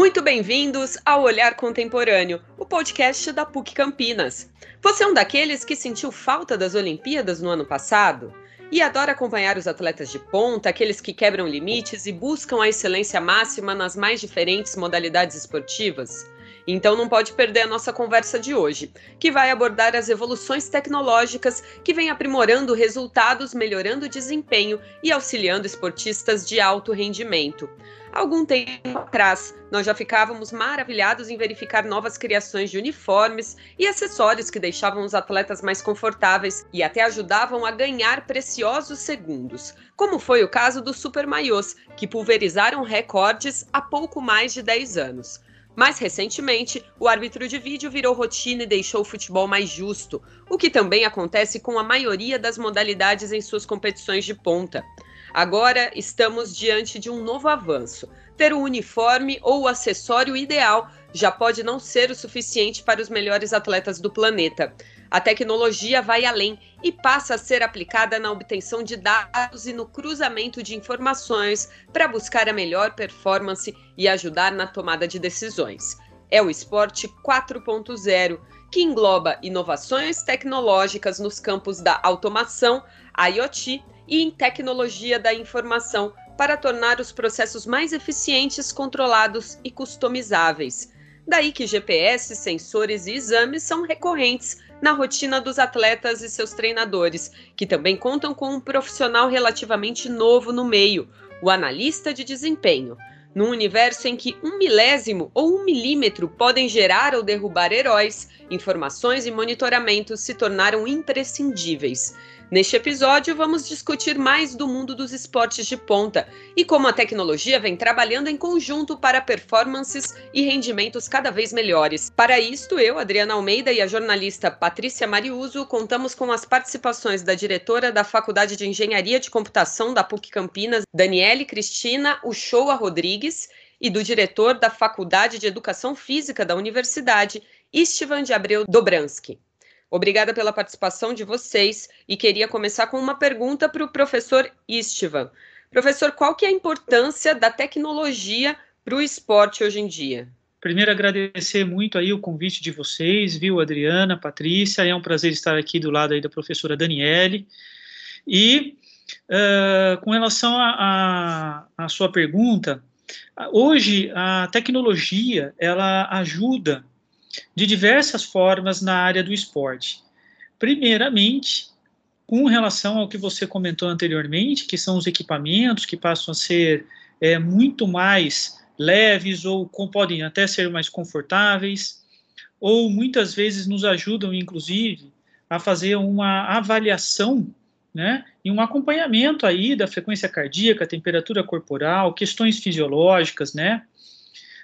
Muito bem-vindos ao Olhar Contemporâneo, o podcast da PUC Campinas. Você é um daqueles que sentiu falta das Olimpíadas no ano passado? E adora acompanhar os atletas de ponta, aqueles que quebram limites e buscam a excelência máxima nas mais diferentes modalidades esportivas? Então não pode perder a nossa conversa de hoje, que vai abordar as evoluções tecnológicas que vêm aprimorando resultados, melhorando o desempenho e auxiliando esportistas de alto rendimento. Algum tempo atrás, nós já ficávamos maravilhados em verificar novas criações de uniformes e acessórios que deixavam os atletas mais confortáveis e até ajudavam a ganhar preciosos segundos, como foi o caso dos Super Maiôs, que pulverizaram recordes há pouco mais de 10 anos. Mais recentemente, o árbitro de vídeo virou rotina e deixou o futebol mais justo, o que também acontece com a maioria das modalidades em suas competições de ponta. Agora estamos diante de um novo avanço. Ter o uniforme ou o acessório ideal já pode não ser o suficiente para os melhores atletas do planeta. A tecnologia vai além e passa a ser aplicada na obtenção de dados e no cruzamento de informações para buscar a melhor performance e ajudar na tomada de decisões. É o esporte 4.0, que engloba inovações tecnológicas nos campos da automação, IoT e em tecnologia da informação para tornar os processos mais eficientes, controlados e customizáveis. Daí que GPS, sensores e exames são recorrentes na rotina dos atletas e seus treinadores, que também contam com um profissional relativamente novo no meio, o analista de desempenho. Num universo em que um milésimo ou um milímetro podem gerar ou derrubar heróis, informações e monitoramentos se tornaram imprescindíveis. Neste episódio, vamos discutir mais do mundo dos esportes de ponta e como a tecnologia vem trabalhando em conjunto para performances e rendimentos cada vez melhores. Para isto, eu, Adriana Almeida e a jornalista Patrícia Mariuso contamos com as participações da diretora da Faculdade de Engenharia de Computação da PUC Campinas, Daniele Cristina Uchoa Rodrigues, e do diretor da Faculdade de Educação Física da Universidade, Istvan de Abreu Dobransky. Obrigada pela participação de vocês e queria começar com uma pergunta para o professor Istvan. Professor, qual que é a importância da tecnologia para o esporte hoje em dia? Primeiro, agradecer muito aí o convite de vocês, viu, Adriana, Patrícia, é um prazer estar aqui do lado aí da professora Daniele. E uh, com relação à sua pergunta, hoje a tecnologia, ela ajuda de diversas formas na área do esporte. Primeiramente, com relação ao que você comentou anteriormente, que são os equipamentos que passam a ser é, muito mais leves ou com, podem até ser mais confortáveis, ou muitas vezes nos ajudam, inclusive, a fazer uma avaliação né, e um acompanhamento aí da frequência cardíaca, temperatura corporal, questões fisiológicas, né,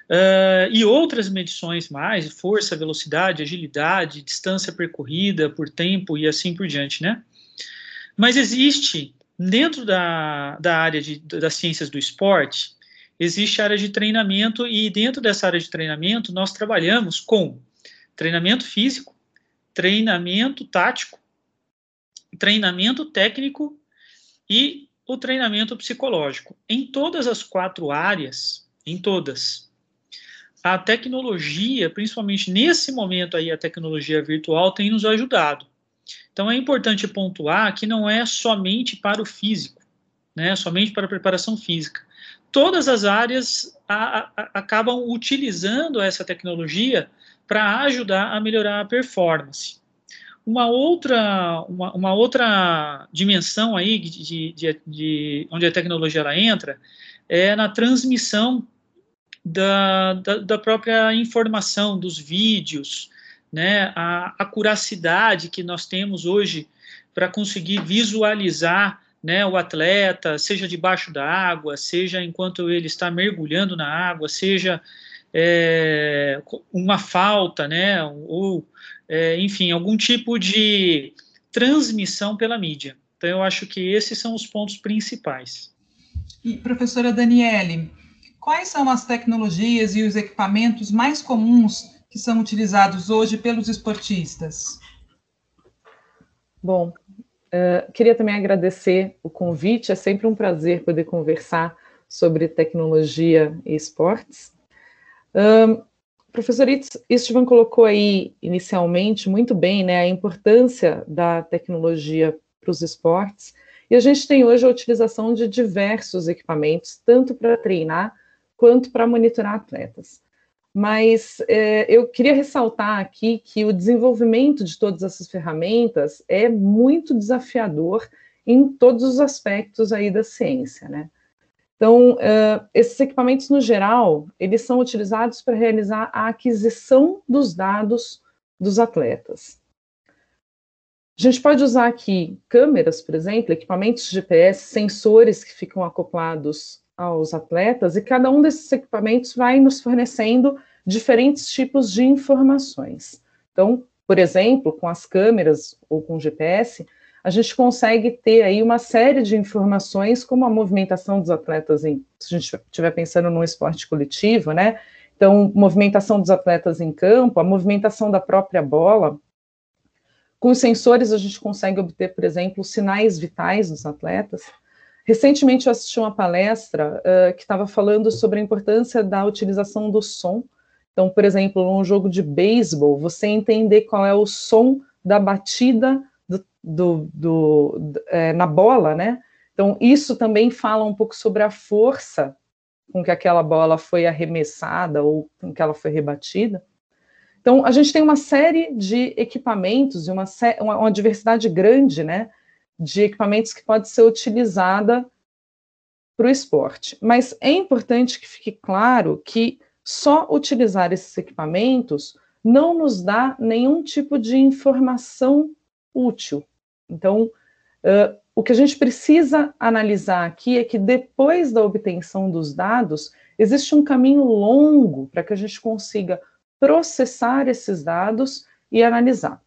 Uh, e outras medições mais, força, velocidade, agilidade, distância percorrida por tempo e assim por diante, né? Mas existe, dentro da, da área de, das ciências do esporte, existe a área de treinamento e dentro dessa área de treinamento nós trabalhamos com treinamento físico, treinamento tático, treinamento técnico e o treinamento psicológico. Em todas as quatro áreas, em todas, a tecnologia, principalmente nesse momento aí, a tecnologia virtual tem nos ajudado. Então é importante pontuar que não é somente para o físico, né, somente para a preparação física. Todas as áreas a, a, acabam utilizando essa tecnologia para ajudar a melhorar a performance. Uma outra, uma, uma outra dimensão aí de, de, de, onde a tecnologia ela entra é na transmissão da, da, da própria informação, dos vídeos, né, a acuracidade que nós temos hoje para conseguir visualizar né, o atleta, seja debaixo da água, seja enquanto ele está mergulhando na água, seja é, uma falta, né, ou, é, enfim, algum tipo de transmissão pela mídia. Então, eu acho que esses são os pontos principais. E, professora Daniele, Quais são as tecnologias e os equipamentos mais comuns que são utilizados hoje pelos esportistas? Bom, uh, queria também agradecer o convite, é sempre um prazer poder conversar sobre tecnologia e esportes. Um, professor Istvan colocou aí inicialmente muito bem né, a importância da tecnologia para os esportes, e a gente tem hoje a utilização de diversos equipamentos, tanto para treinar quanto para monitorar atletas. Mas é, eu queria ressaltar aqui que o desenvolvimento de todas essas ferramentas é muito desafiador em todos os aspectos aí da ciência, né? Então, uh, esses equipamentos, no geral, eles são utilizados para realizar a aquisição dos dados dos atletas. A gente pode usar aqui câmeras, por exemplo, equipamentos de GPS, sensores que ficam acoplados aos atletas, e cada um desses equipamentos vai nos fornecendo diferentes tipos de informações. Então, por exemplo, com as câmeras ou com GPS, a gente consegue ter aí uma série de informações, como a movimentação dos atletas, em, se a gente estiver pensando num esporte coletivo, né? Então, movimentação dos atletas em campo, a movimentação da própria bola. Com os sensores, a gente consegue obter, por exemplo, sinais vitais dos atletas. Recentemente eu assisti uma palestra uh, que estava falando sobre a importância da utilização do som. Então, por exemplo, num jogo de beisebol, você entender qual é o som da batida do, do, do é, na bola, né? Então, isso também fala um pouco sobre a força com que aquela bola foi arremessada ou com que ela foi rebatida. Então, a gente tem uma série de equipamentos e uma, uma, diversidade grande, né, de equipamentos que pode ser utilizada para o esporte. Mas é importante que fique claro que só utilizar esses equipamentos não nos dá nenhum tipo de informação útil. Então, uh, o que a gente precisa analisar aqui é que depois da obtenção dos dados, existe um caminho longo para que a gente consiga processar esses dados e analisar.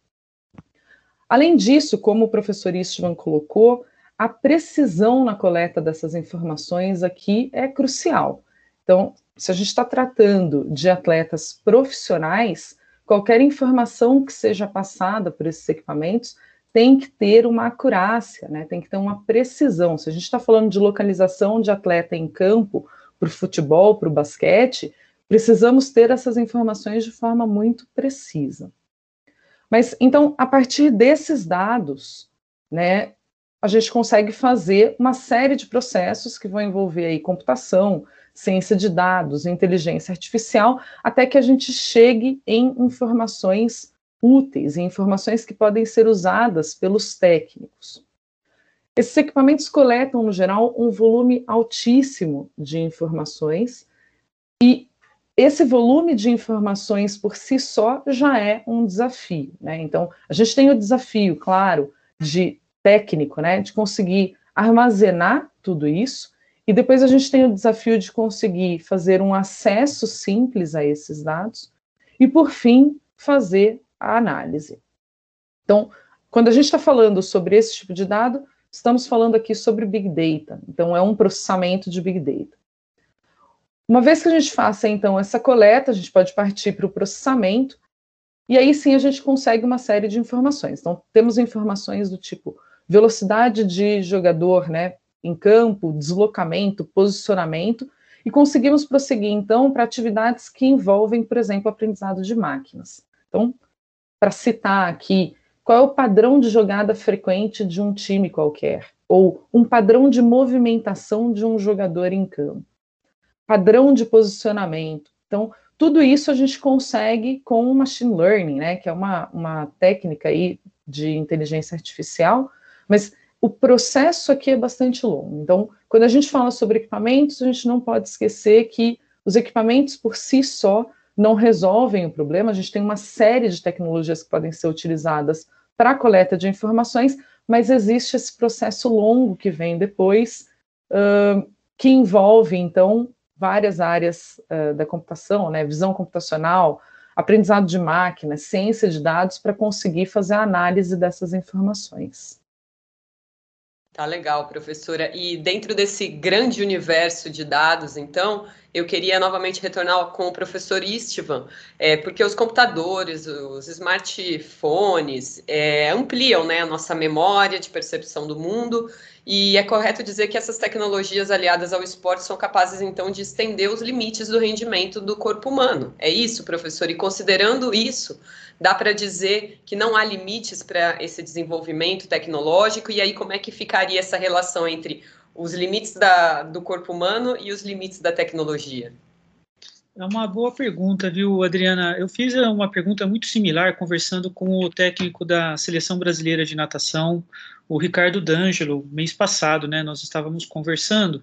Além disso, como o professor Istvan colocou, a precisão na coleta dessas informações aqui é crucial. Então, se a gente está tratando de atletas profissionais, qualquer informação que seja passada por esses equipamentos tem que ter uma acurácia, né? tem que ter uma precisão. Se a gente está falando de localização de atleta em campo, para o futebol, para o basquete, precisamos ter essas informações de forma muito precisa. Mas então, a partir desses dados, né, a gente consegue fazer uma série de processos que vão envolver aí computação, ciência de dados, inteligência artificial, até que a gente chegue em informações úteis, em informações que podem ser usadas pelos técnicos. Esses equipamentos coletam, no geral, um volume altíssimo de informações e esse volume de informações por si só já é um desafio, né? Então, a gente tem o desafio, claro, de técnico, né, de conseguir armazenar tudo isso, e depois a gente tem o desafio de conseguir fazer um acesso simples a esses dados, e por fim, fazer a análise. Então, quando a gente está falando sobre esse tipo de dado, estamos falando aqui sobre Big Data, então é um processamento de Big Data. Uma vez que a gente faça, então, essa coleta, a gente pode partir para o processamento, e aí sim a gente consegue uma série de informações. Então, temos informações do tipo velocidade de jogador né, em campo, deslocamento, posicionamento, e conseguimos prosseguir, então, para atividades que envolvem, por exemplo, aprendizado de máquinas. Então, para citar aqui, qual é o padrão de jogada frequente de um time qualquer? Ou um padrão de movimentação de um jogador em campo? Padrão de posicionamento. Então, tudo isso a gente consegue com o machine learning, né, que é uma, uma técnica aí de inteligência artificial, mas o processo aqui é bastante longo. Então, quando a gente fala sobre equipamentos, a gente não pode esquecer que os equipamentos por si só não resolvem o problema, a gente tem uma série de tecnologias que podem ser utilizadas para a coleta de informações, mas existe esse processo longo que vem depois, uh, que envolve, então, várias áreas uh, da computação, né, visão computacional, aprendizado de máquina, ciência de dados, para conseguir fazer a análise dessas informações. Tá legal, professora. E dentro desse grande universo de dados, então, eu queria novamente retornar com o professor Istvan, é, porque os computadores, os smartphones é, ampliam né, a nossa memória de percepção do mundo, e é correto dizer que essas tecnologias aliadas ao esporte são capazes, então, de estender os limites do rendimento do corpo humano. É isso, professor? E considerando isso, dá para dizer que não há limites para esse desenvolvimento tecnológico, e aí como é que ficaria essa relação entre os limites da, do corpo humano e os limites da tecnologia? É uma boa pergunta, viu, Adriana? Eu fiz uma pergunta muito similar conversando com o técnico da Seleção Brasileira de Natação, o Ricardo D'Angelo, mês passado, né? Nós estávamos conversando.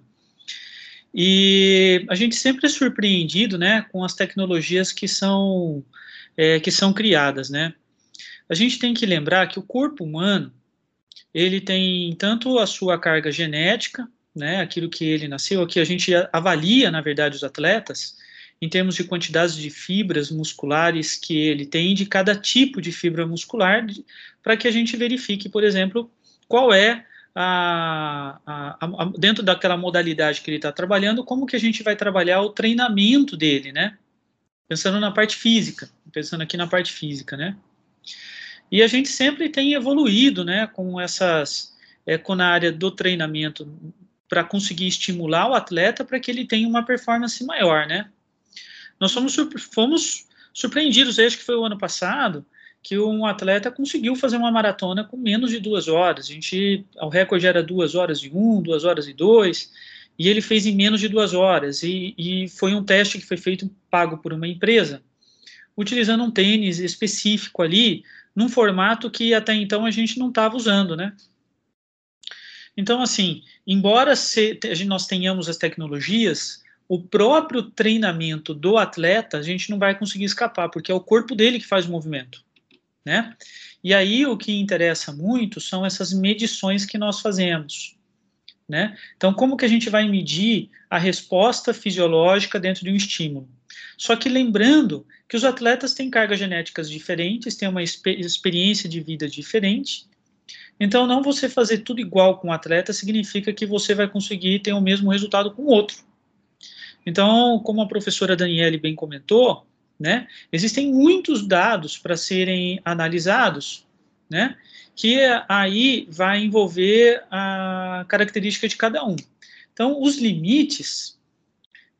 E a gente sempre é surpreendido, né, com as tecnologias que são, é, que são criadas, né? A gente tem que lembrar que o corpo humano, ele tem tanto a sua carga genética, né, aquilo que ele nasceu, aqui a gente avalia, na verdade, os atletas em termos de quantidades de fibras musculares que ele tem de cada tipo de fibra muscular, para que a gente verifique, por exemplo, qual é a, a, a, dentro daquela modalidade que ele está trabalhando, como que a gente vai trabalhar o treinamento dele, né? Pensando na parte física, pensando aqui na parte física, né? E a gente sempre tem evoluído, né, com essas, é, com na área do treinamento, para conseguir estimular o atleta para que ele tenha uma performance maior, né? Nós fomos, fomos surpreendidos, acho que foi o ano passado, que um atleta conseguiu fazer uma maratona com menos de duas horas. A gente, o recorde era duas horas e um, duas horas e dois, e ele fez em menos de duas horas. E, e foi um teste que foi feito pago por uma empresa, utilizando um tênis específico ali num formato que até então a gente não estava usando, né? Então, assim, embora se, nós tenhamos as tecnologias, o próprio treinamento do atleta a gente não vai conseguir escapar, porque é o corpo dele que faz o movimento, né? E aí o que interessa muito são essas medições que nós fazemos, né? Então, como que a gente vai medir a resposta fisiológica dentro de um estímulo? Só que lembrando que os atletas têm cargas genéticas diferentes, têm uma experiência de vida diferente. Então, não você fazer tudo igual com o atleta significa que você vai conseguir ter o mesmo resultado com outro. Então, como a professora Daniele bem comentou, né, existem muitos dados para serem analisados, né, que aí vai envolver a característica de cada um. Então, os limites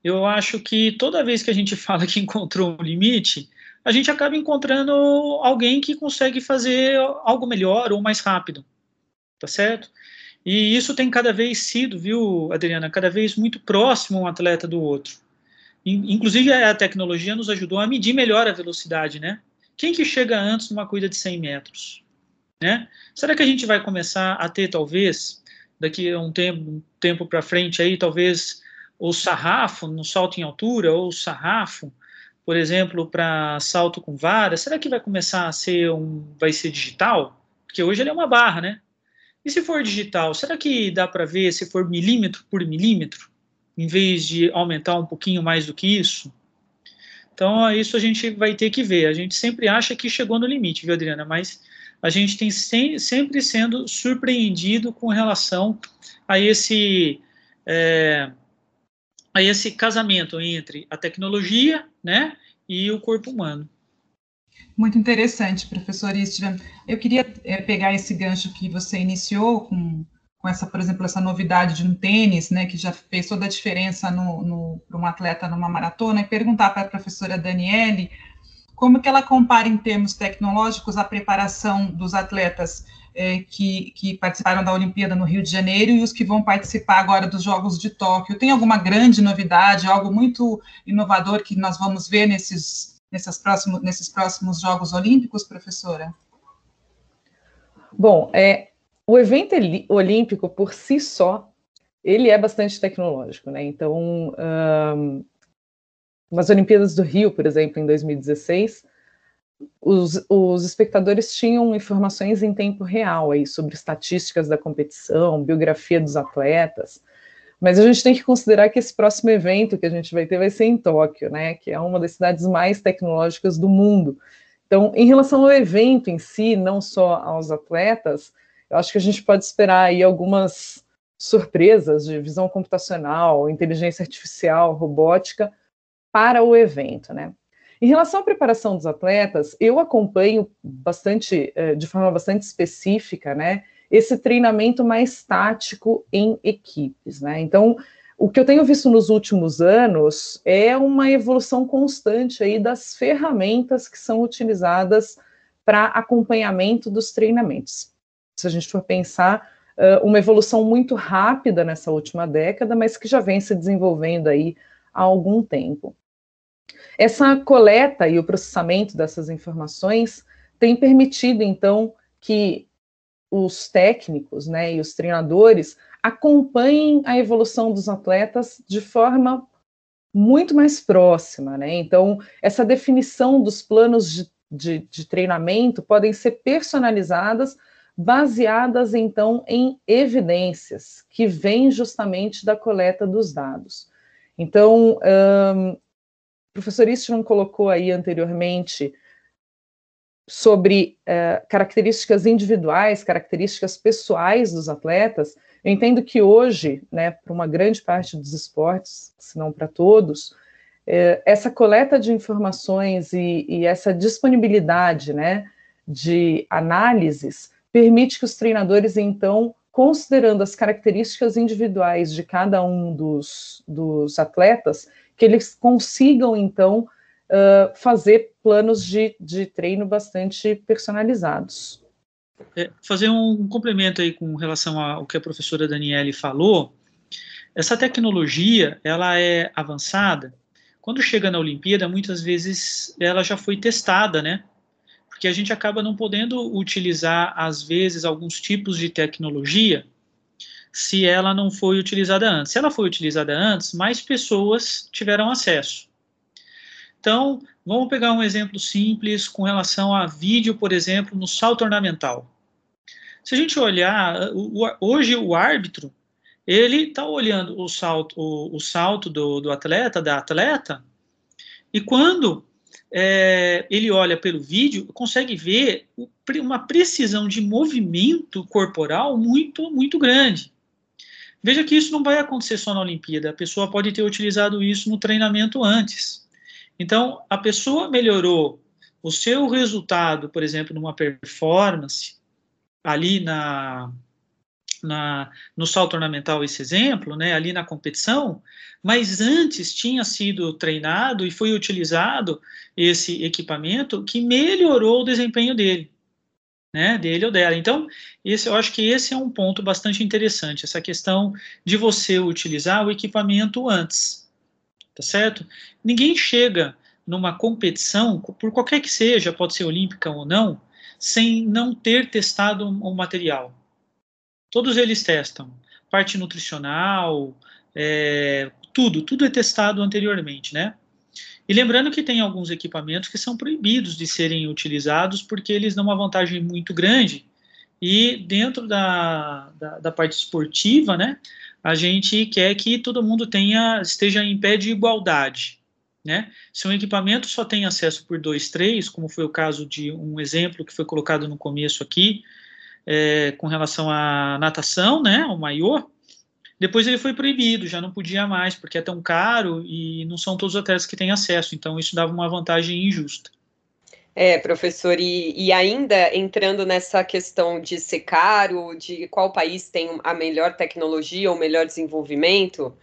eu acho que toda vez que a gente fala que encontrou um limite, a gente acaba encontrando alguém que consegue fazer algo melhor ou mais rápido, tá certo? E isso tem cada vez sido, viu, Adriana, cada vez muito próximo um atleta do outro. Inclusive, a tecnologia nos ajudou a medir melhor a velocidade, né? Quem que chega antes numa corrida de 100 metros? Né? Será que a gente vai começar a ter, talvez, daqui a um tempo, um tempo para frente, aí, talvez, o sarrafo no salto em altura, ou o sarrafo, por exemplo, para salto com vara, será que vai começar a ser um, vai ser digital? Porque hoje ele é uma barra, né? E se for digital, será que dá para ver se for milímetro por milímetro, em vez de aumentar um pouquinho mais do que isso? Então, isso a gente vai ter que ver. A gente sempre acha que chegou no limite, viu, Adriana? Mas a gente tem sem, sempre sendo surpreendido com relação a esse é, a esse casamento entre a tecnologia né, e o corpo humano. Muito interessante, professor Istvan. Eu queria é, pegar esse gancho que você iniciou com, com essa, por exemplo, essa novidade de um tênis, né, que já fez toda a diferença no, no para um atleta numa maratona, e perguntar para a professora Daniele como que ela compara em termos tecnológicos a preparação dos atletas é, que, que, participaram da Olimpíada no Rio de Janeiro e os que vão participar agora dos Jogos de Tóquio. Tem alguma grande novidade, algo muito inovador que nós vamos ver nesses, nesses, próximos, nesses próximos Jogos Olímpicos, professora? Bom, é, o evento olímpico por si só, ele é bastante tecnológico, né? Então, um, nas Olimpíadas do Rio, por exemplo, em 2016, os, os, espectadores tinham informações em tempo real aí sobre estatísticas da competição, biografia dos atletas, mas a gente tem que considerar que esse próximo evento que a gente vai ter vai ser em Tóquio, né, que é uma das cidades mais tecnológicas do mundo. Então, em relação ao evento em si, não só aos atletas, eu acho que a gente pode esperar aí algumas surpresas de visão computacional, inteligência artificial, robótica para o evento, né? Em relação à preparação dos atletas, eu acompanho bastante, eh, de forma bastante específica, né, esse treinamento mais tático em equipes, né? Então, o que eu tenho visto nos últimos anos é uma evolução constante aí das ferramentas que são utilizadas para acompanhamento dos treinamentos. Se a gente for pensar, uma evolução muito rápida nessa última década, mas que já vem se desenvolvendo aí há algum tempo. Essa coleta e o processamento dessas informações tem permitido, então, que os técnicos né, e os treinadores acompanhem a evolução dos atletas de forma muito mais próxima, né? Então, essa definição dos planos de, de, de treinamento podem ser personalizadas, baseadas, então, em evidências que vêm justamente da coleta dos dados. Então, um, o professor Istvan colocou aí anteriormente sobre uh, características individuais, características pessoais dos atletas, eu entendo que hoje, né, para uma grande parte dos esportes, se não para todos, é, essa coleta de informações e, e, essa disponibilidade né, de análises permite que os treinadores, então, considerando as características individuais de cada um dos, dos atletas, que eles consigam, então, uh, fazer planos de, de treino bastante personalizados. É, fazer um complemento aí com relação ao que a professora Daniele falou. Essa tecnologia, ela é avançada. Quando chega na Olimpíada, muitas vezes ela já foi testada, né? Porque a gente acaba não podendo utilizar, às vezes, alguns tipos de tecnologia se ela não foi utilizada antes. Se ela foi utilizada antes, mais pessoas tiveram acesso. Então, vamos pegar um exemplo simples com relação a vídeo, por exemplo, no salto ornamental. Se a gente olhar, hoje o árbitro, ele está olhando o salto, o, o salto do, do, atleta, da atleta, e quando é, ele olha pelo vídeo, consegue ver uma precisão de movimento corporal muito, muito grande. Veja que isso não vai acontecer só na Olimpíada, a pessoa pode ter utilizado isso no treinamento antes. Então, a pessoa melhorou o seu resultado, por exemplo, numa performance, ali na, na, no salto ornamental esse exemplo, né, ali na competição, mas antes tinha sido treinado e foi utilizado esse equipamento que melhorou o desempenho dele, né, dele ou dela. Então, esse, eu acho que esse é um ponto bastante interessante, essa questão de você utilizar o equipamento antes, tá certo? Ninguém chega numa competição, por qualquer que seja, pode ser olímpica ou não, sem não ter testado o material. Todos eles testam. Parte nutricional, é, tudo, tudo é testado anteriormente, né? E lembrando que tem alguns equipamentos que são proibidos de serem utilizados porque eles dão uma vantagem muito grande e dentro da, da, da parte esportiva, né, a gente quer que todo mundo tenha esteja em pé de igualdade. Né? Se um equipamento só tem acesso por dois, três, como foi o caso de um exemplo que foi colocado no começo aqui, é, com relação à natação, né, o maior, depois ele foi proibido, já não podia mais, porque é tão caro e não são todos os atletas que têm acesso, então isso dava uma vantagem injusta. É, professor, e, e, ainda entrando nessa questão de ser caro, de qual país tem a melhor tecnologia ou melhor desenvolvimento,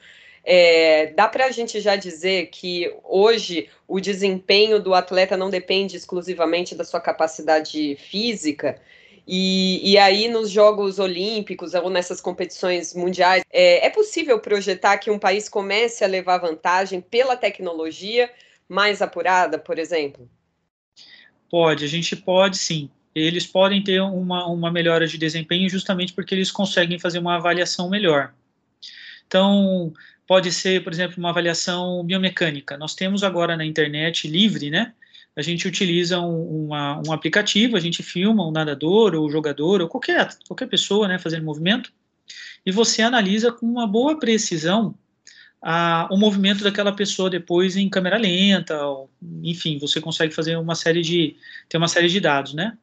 é, dá para a gente já dizer que hoje o desempenho do atleta não depende exclusivamente da sua capacidade física. E, e aí, nos Jogos Olímpicos ou nessas competições mundiais, é, é possível projetar que um país comece a levar vantagem pela tecnologia mais apurada, por exemplo? Pode, a gente pode sim. Eles podem ter uma, uma melhora de desempenho justamente porque eles conseguem fazer uma avaliação melhor. Então, pode ser, por exemplo, uma avaliação biomecânica. Nós temos agora na internet livre, né? A gente utiliza um, uma, um aplicativo, a gente filma um nadador ou jogador ou qualquer, qualquer pessoa, né, fazendo movimento, e você analisa com uma boa precisão a, o movimento daquela pessoa depois em câmera lenta, ou, enfim, você consegue fazer uma série de, ter uma série de dados, né?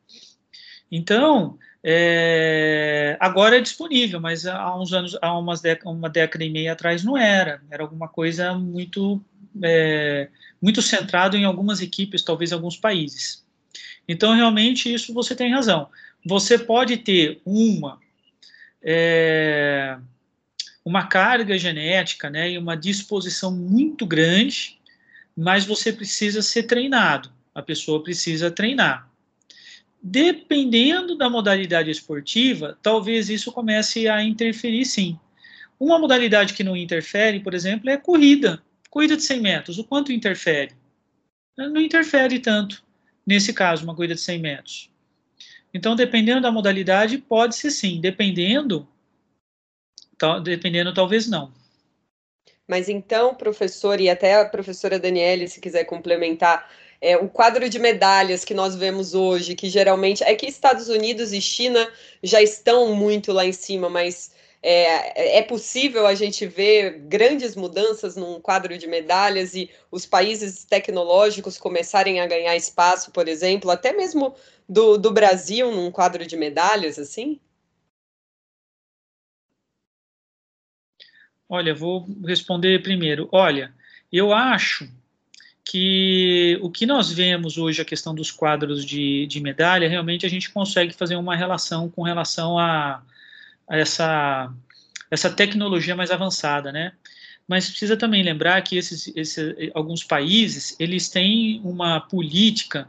Então, É, agora é disponível, mas há uns anos, há umas uma década e meia atrás não era. Era alguma coisa muito, é, muito centrado em algumas equipes, talvez em alguns países. Então, realmente, isso você tem razão. Você pode ter uma é, uma carga genética, né, e uma disposição muito grande, mas você precisa ser treinado. A pessoa precisa treinar. Dependendo da modalidade esportiva, talvez isso comece a interferir sim. Uma modalidade que não interfere, por exemplo, é corrida. Corrida de 100 metros. O quanto interfere? Não interfere tanto, nesse caso, uma corrida de 100 metros. Então, dependendo da modalidade, pode ser sim. Dependendo, dependendo, talvez não. Mas então, professor, e até a professora Daniele, se quiser complementar, é, o quadro de medalhas que nós vemos hoje, que geralmente é que Estados Unidos e China já estão muito lá em cima, mas é, é, possível a gente ver grandes mudanças num quadro de medalhas e os países tecnológicos começarem a ganhar espaço, por exemplo, até mesmo do, do Brasil num quadro de medalhas, assim? Olha, vou responder primeiro. Olha, eu acho que o que nós vemos hoje, a questão dos quadros de, de medalha, realmente a gente consegue fazer uma relação com relação a essa, essa tecnologia mais avançada, né? Mas precisa também lembrar que esses, esses, alguns países, eles têm uma política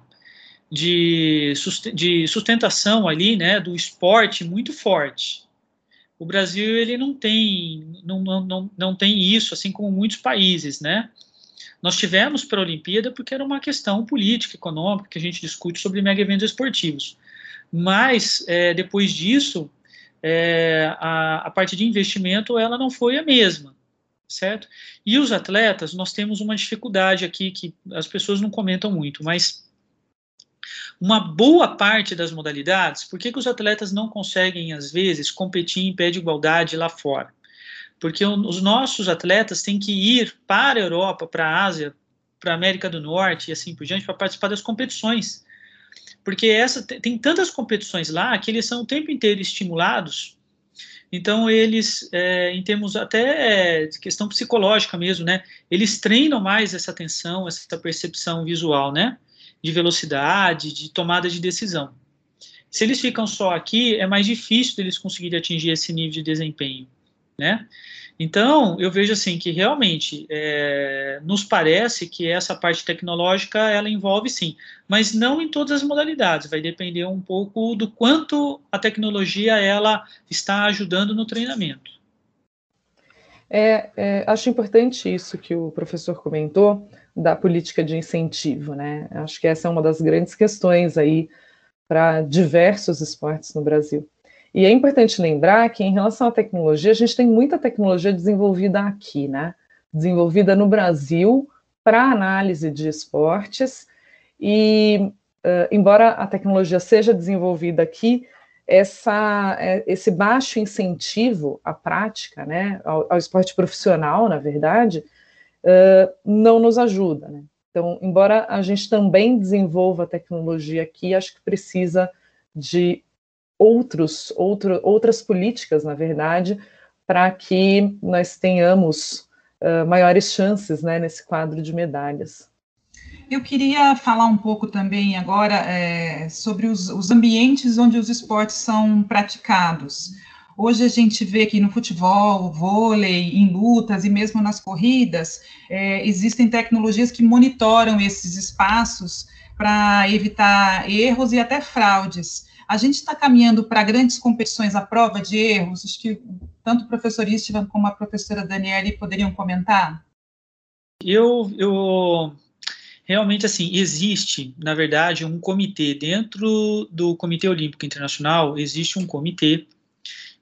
de, de sustentação ali, né, do esporte muito forte. O Brasil, ele não tem, não, não, não tem isso, assim como muitos países, né? Nós tivemos para a Olimpíada porque era uma questão política, econômica, que a gente discute sobre mega eventos esportivos. Mas, é, depois disso, é, a, a parte de investimento ela não foi a mesma, certo? E os atletas, nós temos uma dificuldade aqui que as pessoas não comentam muito, mas uma boa parte das modalidades, por que, que os atletas não conseguem, às vezes, competir em pé de igualdade lá fora? porque os nossos atletas têm que ir para a Europa, para a Ásia, para a América do Norte e assim por diante para participar das competições. Porque essa tem tantas competições lá que eles são o tempo inteiro estimulados. Então eles, é, em termos até de questão psicológica mesmo, né, eles treinam mais essa atenção, essa percepção visual, né, de velocidade, de tomada de decisão. Se eles ficam só aqui, é mais difícil deles conseguirem atingir esse nível de desempenho né? Então, eu vejo assim que realmente é, nos parece que essa parte tecnológica ela envolve sim, mas não em todas as modalidades. Vai depender um pouco do quanto a tecnologia ela está ajudando no treinamento. É, é, acho importante isso que o professor comentou da política de incentivo, né? Acho que essa é uma das grandes questões aí para diversos esportes no Brasil. E é importante lembrar que, em relação à tecnologia, a gente tem muita tecnologia desenvolvida aqui, né? Desenvolvida no Brasil para análise de esportes. E, uh, embora a tecnologia seja desenvolvida aqui, essa, é, esse baixo incentivo à prática, né, ao, ao esporte profissional, na verdade, uh, não nos ajuda. Né? Então, embora a gente também desenvolva tecnologia aqui, acho que precisa de outros, outro, outras políticas, na verdade, para que nós tenhamos uh, maiores chances né, nesse quadro de medalhas. Eu queria falar um pouco também agora é, sobre os, os, ambientes onde os esportes são praticados. Hoje a gente vê que no futebol, vôlei, em lutas e mesmo nas corridas, é, existem tecnologias que monitoram esses espaços para evitar erros e até fraudes. A gente está caminhando para grandes competições à prova de erros, acho que tanto o professor Istvan como a professora Daniele poderiam comentar. Eu, eu realmente assim existe, na verdade, um comitê dentro do Comitê Olímpico Internacional existe um comitê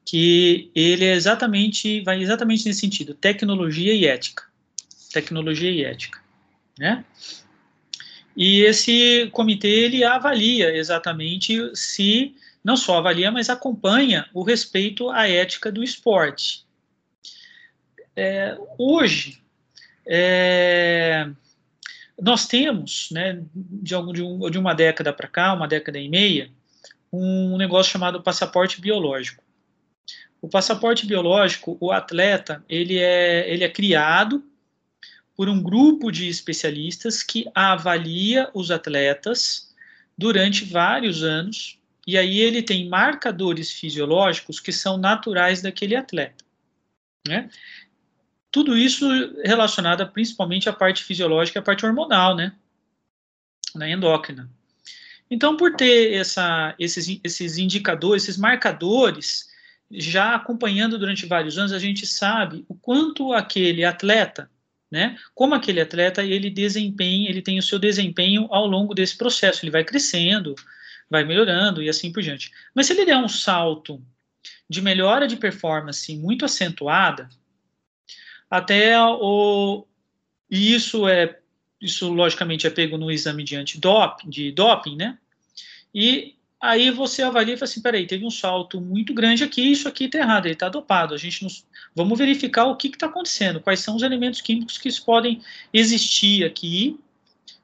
que ele é exatamente vai exatamente nesse sentido, tecnologia e ética, tecnologia e ética, né? E esse comitê ele avalia exatamente se não só avalia, mas acompanha o respeito à ética do esporte. É, hoje, é, nós temos, né, de, algum, de, um, de uma década para cá, uma década e meia, um negócio chamado passaporte biológico. O passaporte biológico, o atleta, ele é, ele é criado por um grupo de especialistas que avalia os atletas durante vários anos, e aí ele tem marcadores fisiológicos que são naturais daquele atleta. Né? Tudo isso relacionado principalmente à parte fisiológica à parte hormonal, né? Na endócrina. Então, por ter essa, esses, esses indicadores, esses marcadores, já acompanhando durante vários anos, a gente sabe o quanto aquele atleta né? Como aquele atleta ele desempenha, ele tem o seu desempenho ao longo desse processo, ele vai crescendo, vai melhorando e assim por diante. Mas se ele der um salto de melhora de performance muito acentuada, até o e isso é isso logicamente é pego no exame de antidoping, de doping, né? E Aí você avalia e fala assim, peraí, teve um salto muito grande aqui, isso aqui está errado, ele está dopado. A gente nos, vamos verificar o que está acontecendo, quais são os elementos químicos que podem existir aqui,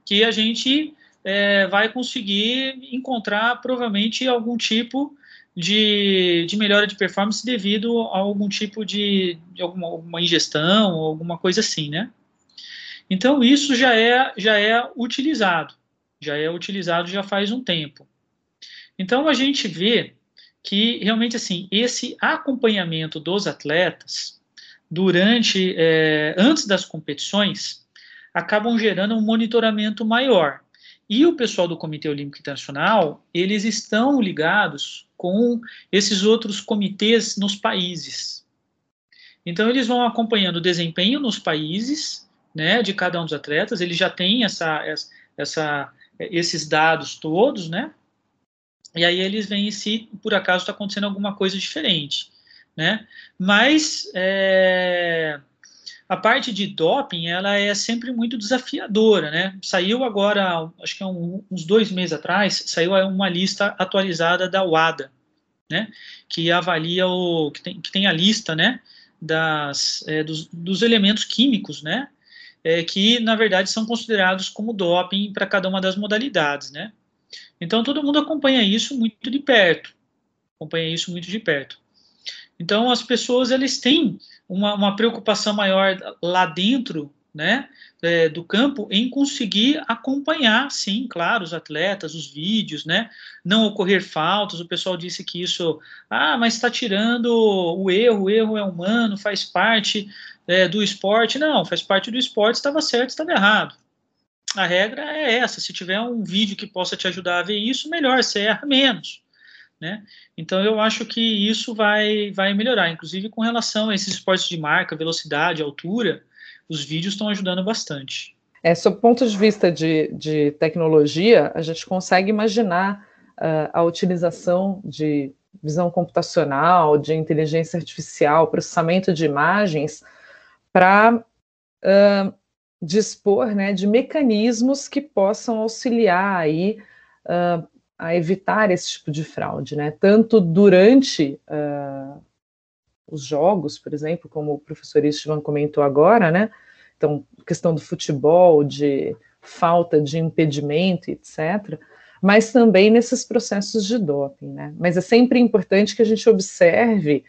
que a gente é, vai conseguir encontrar provavelmente algum tipo de, de melhora de performance devido a algum tipo de, de alguma, alguma ingestão alguma coisa assim, né? Então isso já é já é utilizado, já é utilizado já faz um tempo. Então a gente vê que realmente assim esse acompanhamento dos atletas durante é, antes das competições acabam gerando um monitoramento maior. E o pessoal do Comitê Olímpico Internacional, eles estão ligados com esses outros comitês nos países. Então eles vão acompanhando o desempenho nos países, né, de cada um dos atletas, eles já têm essa, essa, esses dados todos, né, e aí eles veem se por acaso está acontecendo alguma coisa diferente, né? Mas é, a parte de doping ela é sempre muito desafiadora, né? Saiu agora, acho que é um, uns dois meses atrás, saiu uma lista atualizada da WADA, né? Que avalia o que tem, que tem a lista, né? Das, é, dos, dos elementos químicos, né? É, que na verdade são considerados como doping para cada uma das modalidades, né? Então todo mundo acompanha isso muito de perto, acompanha isso muito de perto. Então as pessoas eles têm uma, uma preocupação maior lá dentro, né, é, do campo em conseguir acompanhar, sim, claro, os atletas, os vídeos, né, não ocorrer faltas. O pessoal disse que isso, ah, mas está tirando o erro, o erro é humano, faz parte é, do esporte. Não, faz parte do esporte, estava certo, estava errado a regra é essa. Se tiver um vídeo que possa te ajudar a ver isso, melhor, você erra menos. Né? Então eu acho que isso vai, vai melhorar, inclusive com relação a esses esportes de marca, velocidade, altura, os vídeos estão ajudando bastante. É, sob ponto de vista de, de tecnologia, a gente consegue imaginar uh, a utilização de visão computacional, de inteligência artificial, processamento de imagens para uh, dispor né, de mecanismos que possam auxiliar aí uh, a evitar esse tipo de fraude, né? Tanto durante uh, os jogos, por exemplo, como o professor Istvan comentou agora, né? Então, questão do futebol, de falta de impedimento, etc., mas também nesses processos de doping, né? Mas é sempre importante que a gente observe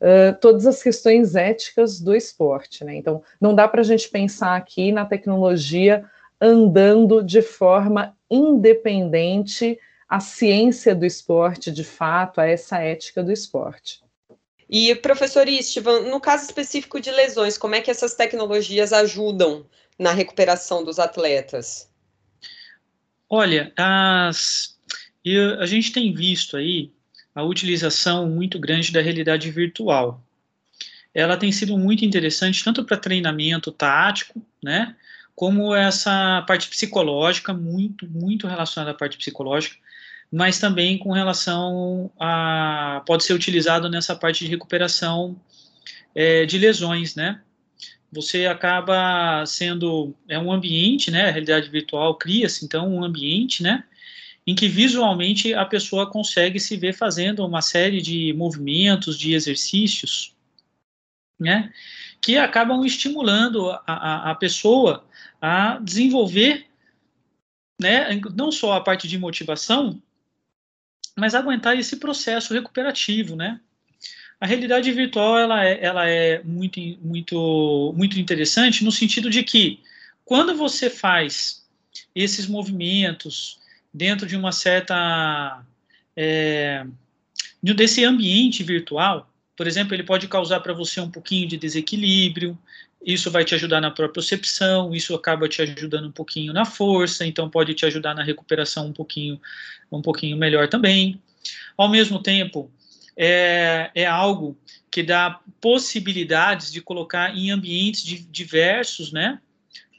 uh, todas as questões éticas do esporte. Né? Então, não dá para a gente pensar aqui na tecnologia andando de forma independente à ciência do esporte, de fato, a essa ética do esporte. E, professor Istvan, no caso específico de lesões, como é que essas tecnologias ajudam na recuperação dos atletas? Olha, as, a gente tem visto aí a utilização muito grande da realidade virtual. Ela tem sido muito interessante tanto para treinamento tático, né, como essa parte psicológica, muito, muito relacionada à parte psicológica, mas também com relação a. pode ser utilizado nessa parte de recuperação é, de lesões, né? Você acaba sendo. É um ambiente, né? A realidade virtual cria-se, então, um ambiente, né? Em que visualmente a pessoa consegue se ver fazendo uma série de movimentos, de exercícios, né, que acabam estimulando a, a, a pessoa a desenvolver, né, não só a parte de motivação, mas aguentar esse processo recuperativo, né? A realidade virtual ela é, ela é muito, muito, muito interessante no sentido de que quando você faz esses movimentos dentro de uma certa é, desse ambiente virtual, por exemplo, ele pode causar para você um pouquinho de desequilíbrio, isso vai te ajudar na propriocepção, isso acaba te ajudando um pouquinho na força, então pode te ajudar na recuperação um pouquinho, um pouquinho melhor também. Ao mesmo tempo, é, é algo que dá possibilidades de colocar em ambientes diversos, né?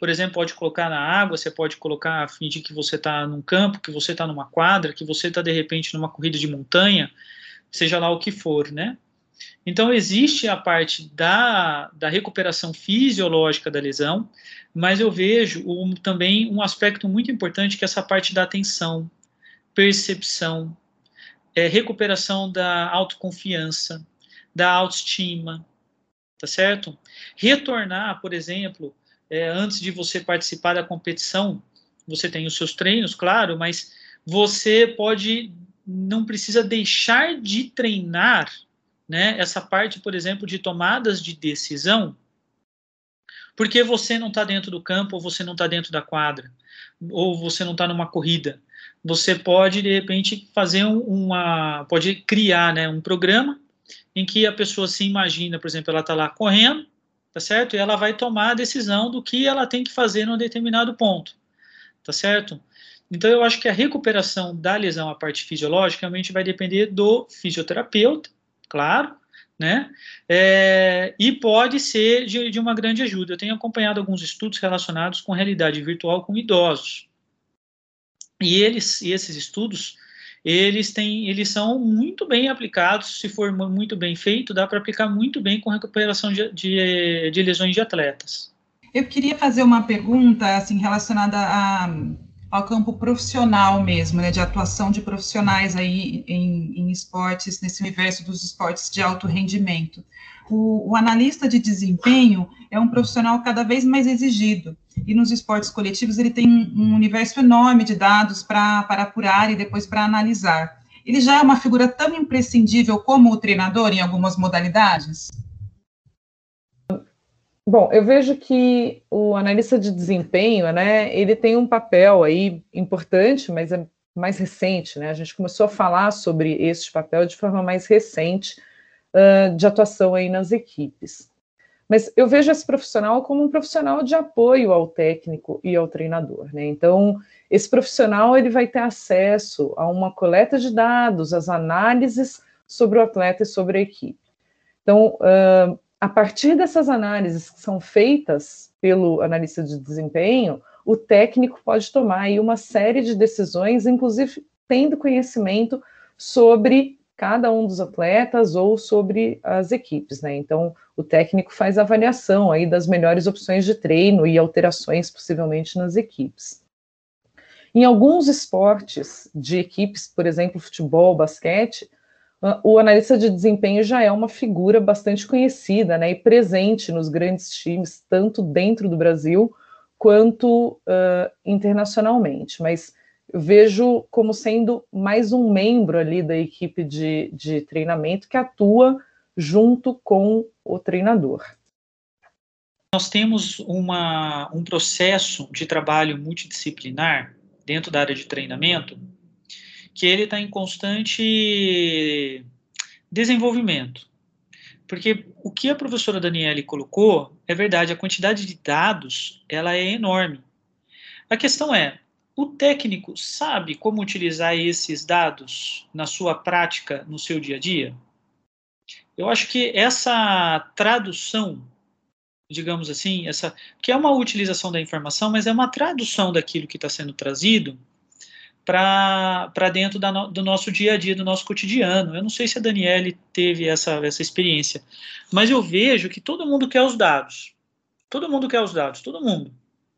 Por exemplo, pode colocar na água, você pode colocar a fim de que você está num campo, que você está numa quadra, que você está de repente numa corrida de montanha, seja lá o que for, né? Então, existe a parte da, da recuperação fisiológica da lesão, mas eu vejo um, também um aspecto muito importante que é essa parte da atenção, percepção, é, recuperação da autoconfiança, da autoestima, tá certo? Retornar, por exemplo, é, antes de você participar da competição, você tem os seus treinos, claro, mas você pode, não precisa deixar de treinar né, essa parte, por exemplo, de tomadas de decisão, porque você não está dentro do campo, ou você não está dentro da quadra, ou você não está numa corrida. Você pode, de repente, fazer uma. pode criar né, um programa em que a pessoa se imagina, por exemplo, ela está lá correndo, tá certo? E ela vai tomar a decisão do que ela tem que fazer num determinado ponto, tá certo? Então, eu acho que a recuperação da lesão, a parte fisiológica, realmente vai depender do fisioterapeuta, claro, né? É, e pode ser de, de, uma grande ajuda. Eu tenho acompanhado alguns estudos relacionados com realidade virtual com idosos. E eles, e esses estudos, eles têm, eles são muito bem aplicados. Se for muito bem feito, dá para aplicar muito bem com recuperação de, de, de lesões de atletas. Eu queria fazer uma pergunta assim relacionada a ao campo profissional mesmo, né, de atuação de profissionais aí em, em esportes, nesse universo dos esportes de alto rendimento. O, o, analista de desempenho é um profissional cada vez mais exigido, e nos esportes coletivos ele tem um universo enorme de dados para apurar e depois para analisar. Ele já é uma figura tão imprescindível como o treinador em algumas modalidades? Bom, eu vejo que o analista de desempenho, né, ele tem um papel aí importante, mas é mais recente, né? A gente começou a falar sobre esse papel de forma mais recente uh, de atuação aí nas equipes. Mas eu vejo esse profissional como um profissional de apoio ao técnico e ao treinador, né? Então, esse profissional ele vai ter acesso a uma coleta de dados, as análises sobre o atleta e sobre a equipe. Então, uh, a partir dessas análises que são feitas pelo analista de desempenho, o técnico pode tomar aí uma série de decisões, inclusive tendo conhecimento sobre cada um dos atletas ou sobre as equipes, né? Então, o técnico faz avaliação aí das melhores opções de treino e alterações possivelmente nas equipes. Em alguns esportes de equipes, por exemplo, futebol, basquete, o analista de desempenho já é uma figura bastante conhecida né, e presente nos grandes times, tanto dentro do Brasil quanto uh, internacionalmente. Mas vejo como sendo mais um membro ali da equipe de, de treinamento que atua junto com o treinador. Nós temos uma, um processo de trabalho multidisciplinar dentro da área de treinamento que ele está em constante desenvolvimento. Porque o que a professora Daniele colocou é verdade, a quantidade de dados ela é enorme. A questão é, o técnico sabe como utilizar esses dados na sua prática, no seu dia a dia? Eu acho que essa tradução, digamos assim, essa que é uma utilização da informação, mas é uma tradução daquilo que está sendo trazido para dentro da no, do nosso dia a dia, do nosso cotidiano. Eu não sei se a Daniele teve essa, essa experiência, mas eu vejo que todo mundo quer os dados. Todo mundo quer os dados, todo mundo.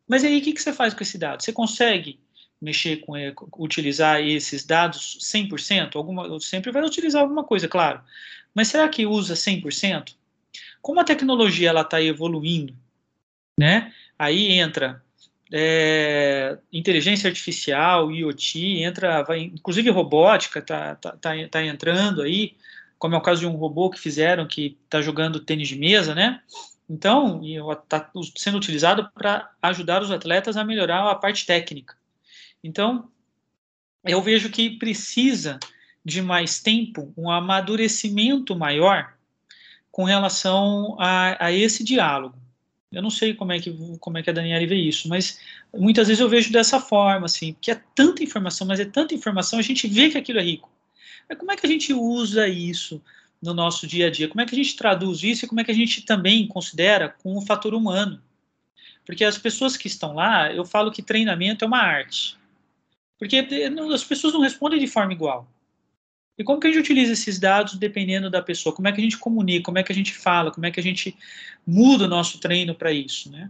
Mas aí o que, que você faz com esse dado? Você consegue mexer com utilizar esses dados 100%? Alguma, sempre vai utilizar alguma coisa, claro. Mas será que usa 100%? Como a tecnologia ela está evoluindo, né? Aí entra é, inteligência artificial, IoT, entra, vai, inclusive robótica está tá, tá, tá entrando aí, como é o caso de um robô que fizeram que está jogando tênis de mesa, né? Então, está sendo utilizado para ajudar os atletas a melhorar a parte técnica. Então, eu vejo que precisa de mais tempo, um amadurecimento maior com relação a, a esse diálogo. Eu não sei como é que como é que a Daniela vê isso, mas muitas vezes eu vejo dessa forma, assim, porque é tanta informação, mas é tanta informação, a gente vê que aquilo é rico. Mas como é que a gente usa isso no nosso dia a dia? Como é que a gente traduz isso e como é que a gente também considera com o fator humano? Porque as pessoas que estão lá, eu falo que treinamento é uma arte. Porque as pessoas não respondem de forma igual. E como que a gente utiliza esses dados dependendo da pessoa? Como é que a gente comunica? Como é que a gente fala? Como é que a gente muda o nosso treino para isso, né?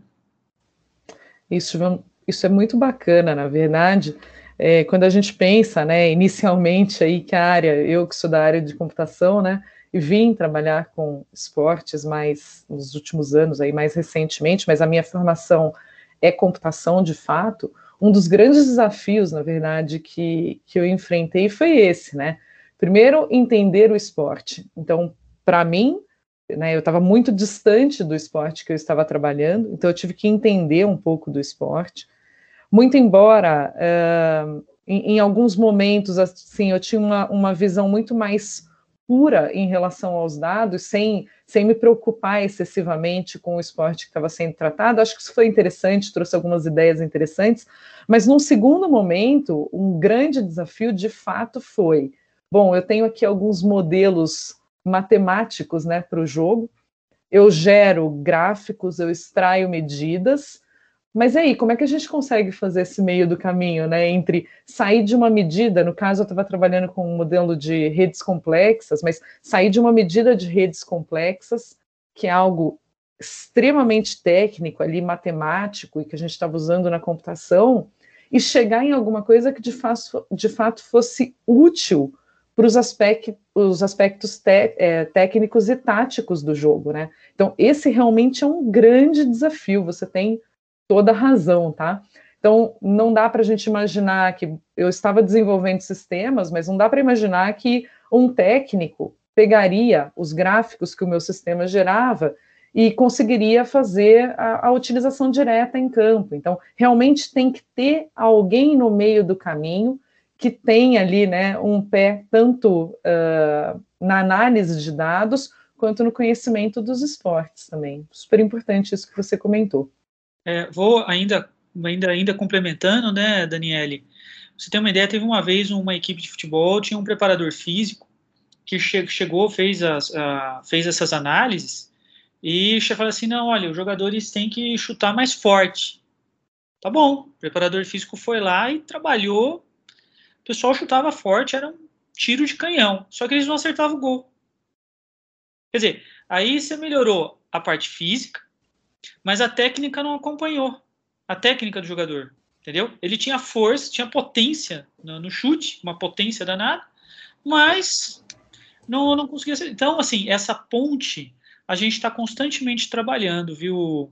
Isso, isso é muito bacana, na verdade. É, quando a gente pensa, né, inicialmente aí que a área, eu que sou da área de computação, né, e vim trabalhar com esportes mais nos últimos anos aí mais recentemente, mas a minha formação é computação de fato. Um dos grandes desafios, na verdade, que, que eu enfrentei foi esse, né? Primeiro, entender o esporte. Então, para mim, né, eu estava muito distante do esporte que eu estava trabalhando, então eu tive que entender um pouco do esporte. Muito embora, uh, em, em, alguns momentos, assim, eu tinha uma, uma visão muito mais pura em relação aos dados, sem, sem me preocupar excessivamente com o esporte que estava sendo tratado. Acho que isso foi interessante, trouxe algumas ideias interessantes, mas num segundo momento, um grande desafio de fato foi Bom, eu tenho aqui alguns modelos matemáticos né, para o jogo, eu gero gráficos, eu extraio medidas, mas aí, como é que a gente consegue fazer esse meio do caminho, né, entre sair de uma medida, no caso eu estava trabalhando com um modelo de redes complexas, mas sair de uma medida de redes complexas, que é algo extremamente técnico ali, matemático, e que a gente estava usando na computação, e chegar em alguma coisa que de fato, de fato fosse útil para os aspectos, os aspectos te, é, técnicos e táticos do jogo, né? Então, esse realmente é um grande desafio, você tem toda razão, tá? Então, não dá para a gente imaginar que eu estava desenvolvendo sistemas, mas não dá para imaginar que um técnico pegaria os gráficos que o meu sistema gerava e conseguiria fazer a, a, utilização direta em campo. Então, realmente tem que ter alguém no meio do caminho que tem ali né, um pé tanto uh, na análise de dados quanto no conhecimento dos esportes também. Super importante isso que você comentou. É, vou ainda, ainda, ainda complementando, né, Daniele? Você tem uma ideia, teve uma vez uma equipe de futebol, tinha um preparador físico que che chegou, fez, as, uh, fez essas análises e falou assim, não, olha, os jogadores têm que chutar mais forte. Tá bom, o preparador físico foi lá e trabalhou o pessoal chutava forte, era um tiro de canhão, só que eles não acertavam o gol. Quer dizer, aí você melhorou a parte física, mas a técnica não acompanhou. A técnica do jogador, entendeu? Ele tinha força, tinha potência no, no chute, uma potência danada, mas não, não conseguia ser. Então, assim, essa ponte a gente está constantemente trabalhando, viu?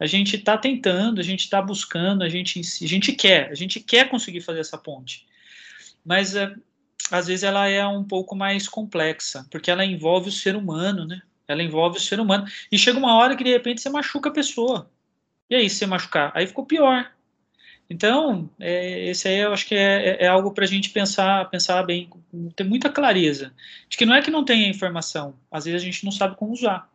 A gente está tentando, a gente está buscando, a gente, a gente quer, a gente quer conseguir fazer essa ponte mas é, às vezes ela é um pouco mais complexa, porque ela envolve o ser humano, né? Ela envolve o ser humano. E chega uma hora que de repente você machuca a pessoa. E aí, se você machucar? Aí ficou pior. Então, é, esse aí eu acho que é, é, é algo para a gente pensar, pensar bem, ter muita clareza. De que não é que não tenha informação, às vezes a gente não sabe como usar.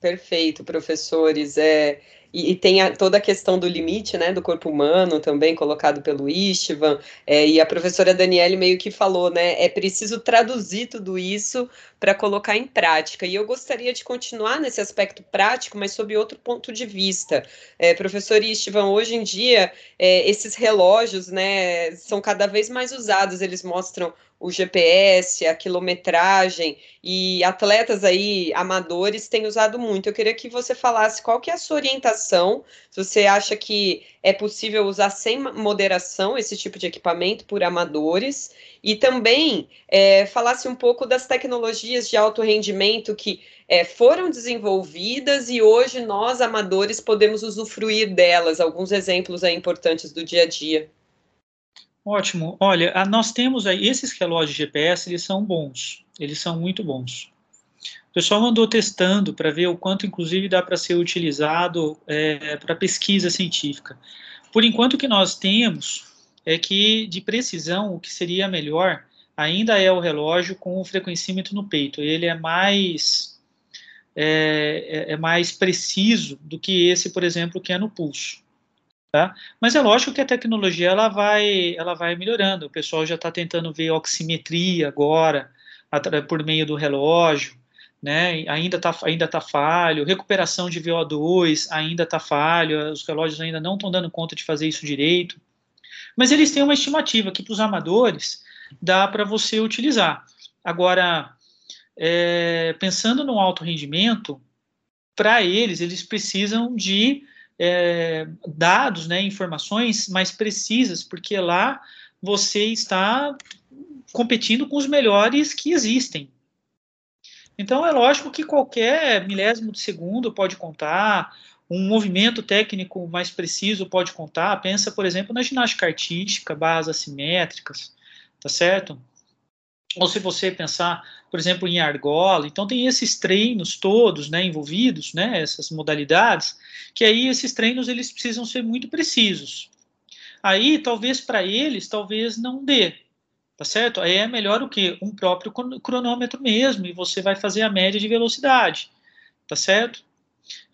Perfeito, professores. É, e, e, tem a, toda a questão do limite, né, do corpo humano também colocado pelo Istvan, é, e a professora Daniele meio que falou, né, é preciso traduzir tudo isso para colocar em prática. E eu gostaria de continuar nesse aspecto prático, mas sob outro ponto de vista. É, professor Istvan, hoje em dia, é, esses relógios, né, são cada vez mais usados, eles mostram o GPS, a quilometragem e atletas aí amadores têm usado muito. Eu queria que você falasse qual que é a sua orientação se você acha que é possível usar sem moderação esse tipo de equipamento por amadores, e também é, falasse um pouco das tecnologias de alto rendimento que é, foram desenvolvidas e hoje nós, amadores, podemos usufruir delas. Alguns exemplos aí importantes do dia a dia. Ótimo. Olha, nós temos aí esses relógios GPS, eles são bons, eles são muito bons. O pessoal andou testando para ver o quanto, inclusive, dá para ser utilizado é, para pesquisa científica. Por enquanto, o que nós temos é que, de precisão, o que seria melhor ainda é o relógio com o frequencímetro no peito. Ele é mais, é, é, é mais preciso do que esse, por exemplo, que é no pulso. Tá? Mas é lógico que a tecnologia ela vai, ela vai melhorando. O pessoal já está tentando ver oximetria agora, por meio do relógio né, ainda está ainda tá falho, recuperação de VO2 ainda está falho, os relógios ainda não estão dando conta de fazer isso direito, mas eles têm uma estimativa que para os amadores dá para você utilizar. Agora, é, pensando no alto rendimento, para eles, eles precisam de é, dados, né, informações mais precisas, porque lá você está competindo com os melhores que existem, então, é lógico que qualquer milésimo de segundo pode contar, um movimento técnico mais preciso pode contar. Pensa, por exemplo, na ginástica artística, barras assimétricas, tá certo? Ou se você pensar, por exemplo, em argola, então tem esses treinos todos, né, envolvidos, né, essas modalidades, que aí esses treinos eles precisam ser muito precisos. Aí, talvez para eles, talvez não dê, tá certo? Aí é melhor o que? Um próprio cronômetro mesmo, e você vai fazer a média de velocidade, tá certo?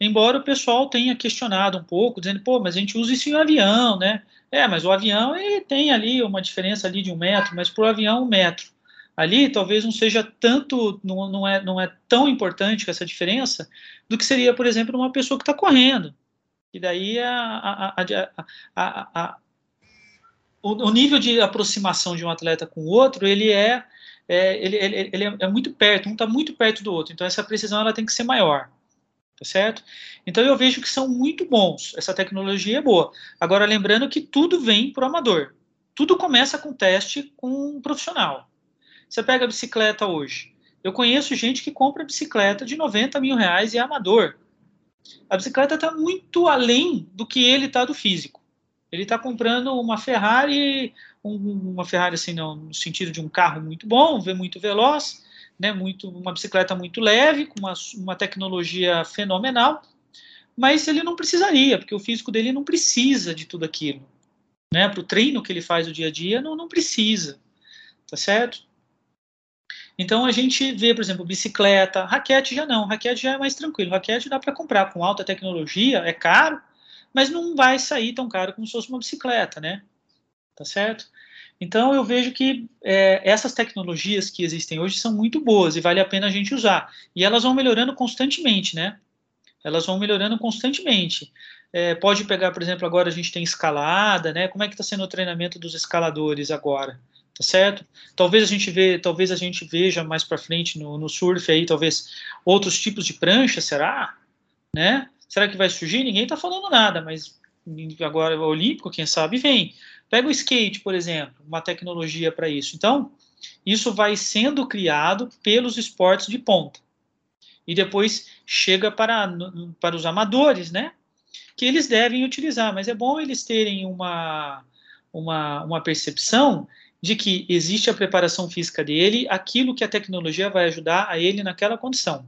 Embora o pessoal tenha questionado um pouco, dizendo, pô, mas a gente usa isso em avião, né? É, mas o avião ele tem ali uma diferença ali de um metro, mas para o avião um metro. Ali talvez não seja tanto, não, não, é, não é tão importante essa diferença do que seria, por exemplo, uma pessoa que está correndo. E daí a, a, a, o, o, nível de aproximação de um atleta com o outro, ele é, é ele, ele, ele é, é, muito perto, um está muito perto do outro, então essa precisão ela tem que ser maior, tá certo? Então eu vejo que são muito bons, essa tecnologia é boa. Agora, lembrando que tudo vem para o amador, tudo começa com teste com um profissional. Você pega a bicicleta hoje, eu conheço gente que compra bicicleta de 90 mil reais e é amador. A bicicleta está muito além do que ele está do físico. Ele está comprando uma Ferrari, um, uma Ferrari assim não, no sentido de um carro muito bom, muito veloz, né, muito, uma bicicleta muito leve, com uma, uma tecnologia fenomenal, mas ele não precisaria, porque o físico dele não precisa de tudo aquilo. Né, para o treino que ele faz no dia a dia, não, não precisa, tá certo? Então a gente vê, por exemplo, bicicleta, raquete já não, raquete já é mais tranquilo, raquete dá para comprar com alta tecnologia, é caro, mas não vai sair tão caro como se fosse uma bicicleta, né? Tá certo? Então eu vejo que é, essas tecnologias que existem hoje são muito boas e vale a pena a gente usar. E elas vão melhorando constantemente, né? Elas vão melhorando constantemente. É, pode pegar, por exemplo, agora a gente tem escalada, né? Como é que está sendo o treinamento dos escaladores agora? Tá certo? Talvez a gente vê, talvez a gente veja mais para frente no, no surf aí, talvez outros tipos de prancha, será? Né? Será que vai surgir? Ninguém está falando nada, mas agora o Olímpico, quem sabe, vem. Pega o skate, por exemplo, uma tecnologia para isso. Então, isso vai sendo criado pelos esportes de ponta. E depois chega para, para os amadores, né? Que eles devem utilizar, mas é bom eles terem uma, uma, uma percepção de que existe a preparação física dele, aquilo que a tecnologia vai ajudar a ele naquela condição.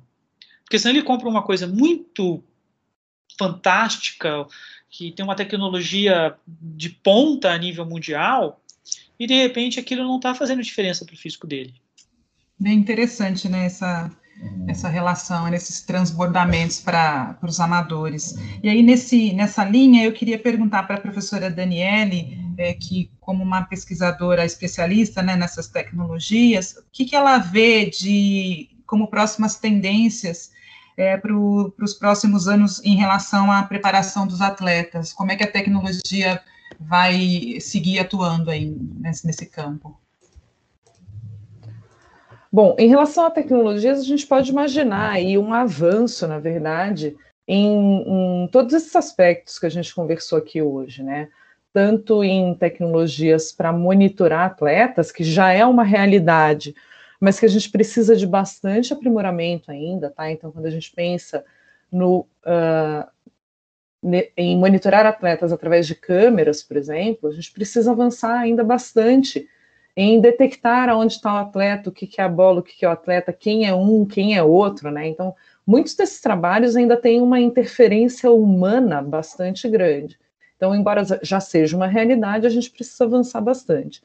Porque senão ele compra uma coisa muito fantástica, que tem uma tecnologia de ponta a nível mundial, e de repente aquilo não está fazendo diferença para o físico dele. Bem interessante, né, essa, essa relação, nesses transbordamentos para os amadores. E aí, nesse, nessa linha, eu queria perguntar para a professora Daniele, é, que como uma pesquisadora especialista né, nessas tecnologias, o que, que ela vê de como próximas tendências é, para os próximos anos em relação à preparação dos atletas? Como é que a tecnologia vai seguir atuando aí nesse, nesse campo? Bom, em relação a tecnologias, a gente pode imaginar aí um avanço, na verdade, em, em todos esses aspectos que a gente conversou aqui hoje, né? Tanto em tecnologias para monitorar atletas, que já é uma realidade, mas que a gente precisa de bastante aprimoramento ainda, tá? Então, quando a gente pensa no, uh, em monitorar atletas através de câmeras, por exemplo, a gente precisa avançar ainda bastante em detectar aonde está o atleta, o que, que é a bola, o que, que é o atleta, quem é um, quem é outro, né? Então, muitos desses trabalhos ainda têm uma interferência humana bastante grande. Então, embora já seja uma realidade, a gente precisa avançar bastante.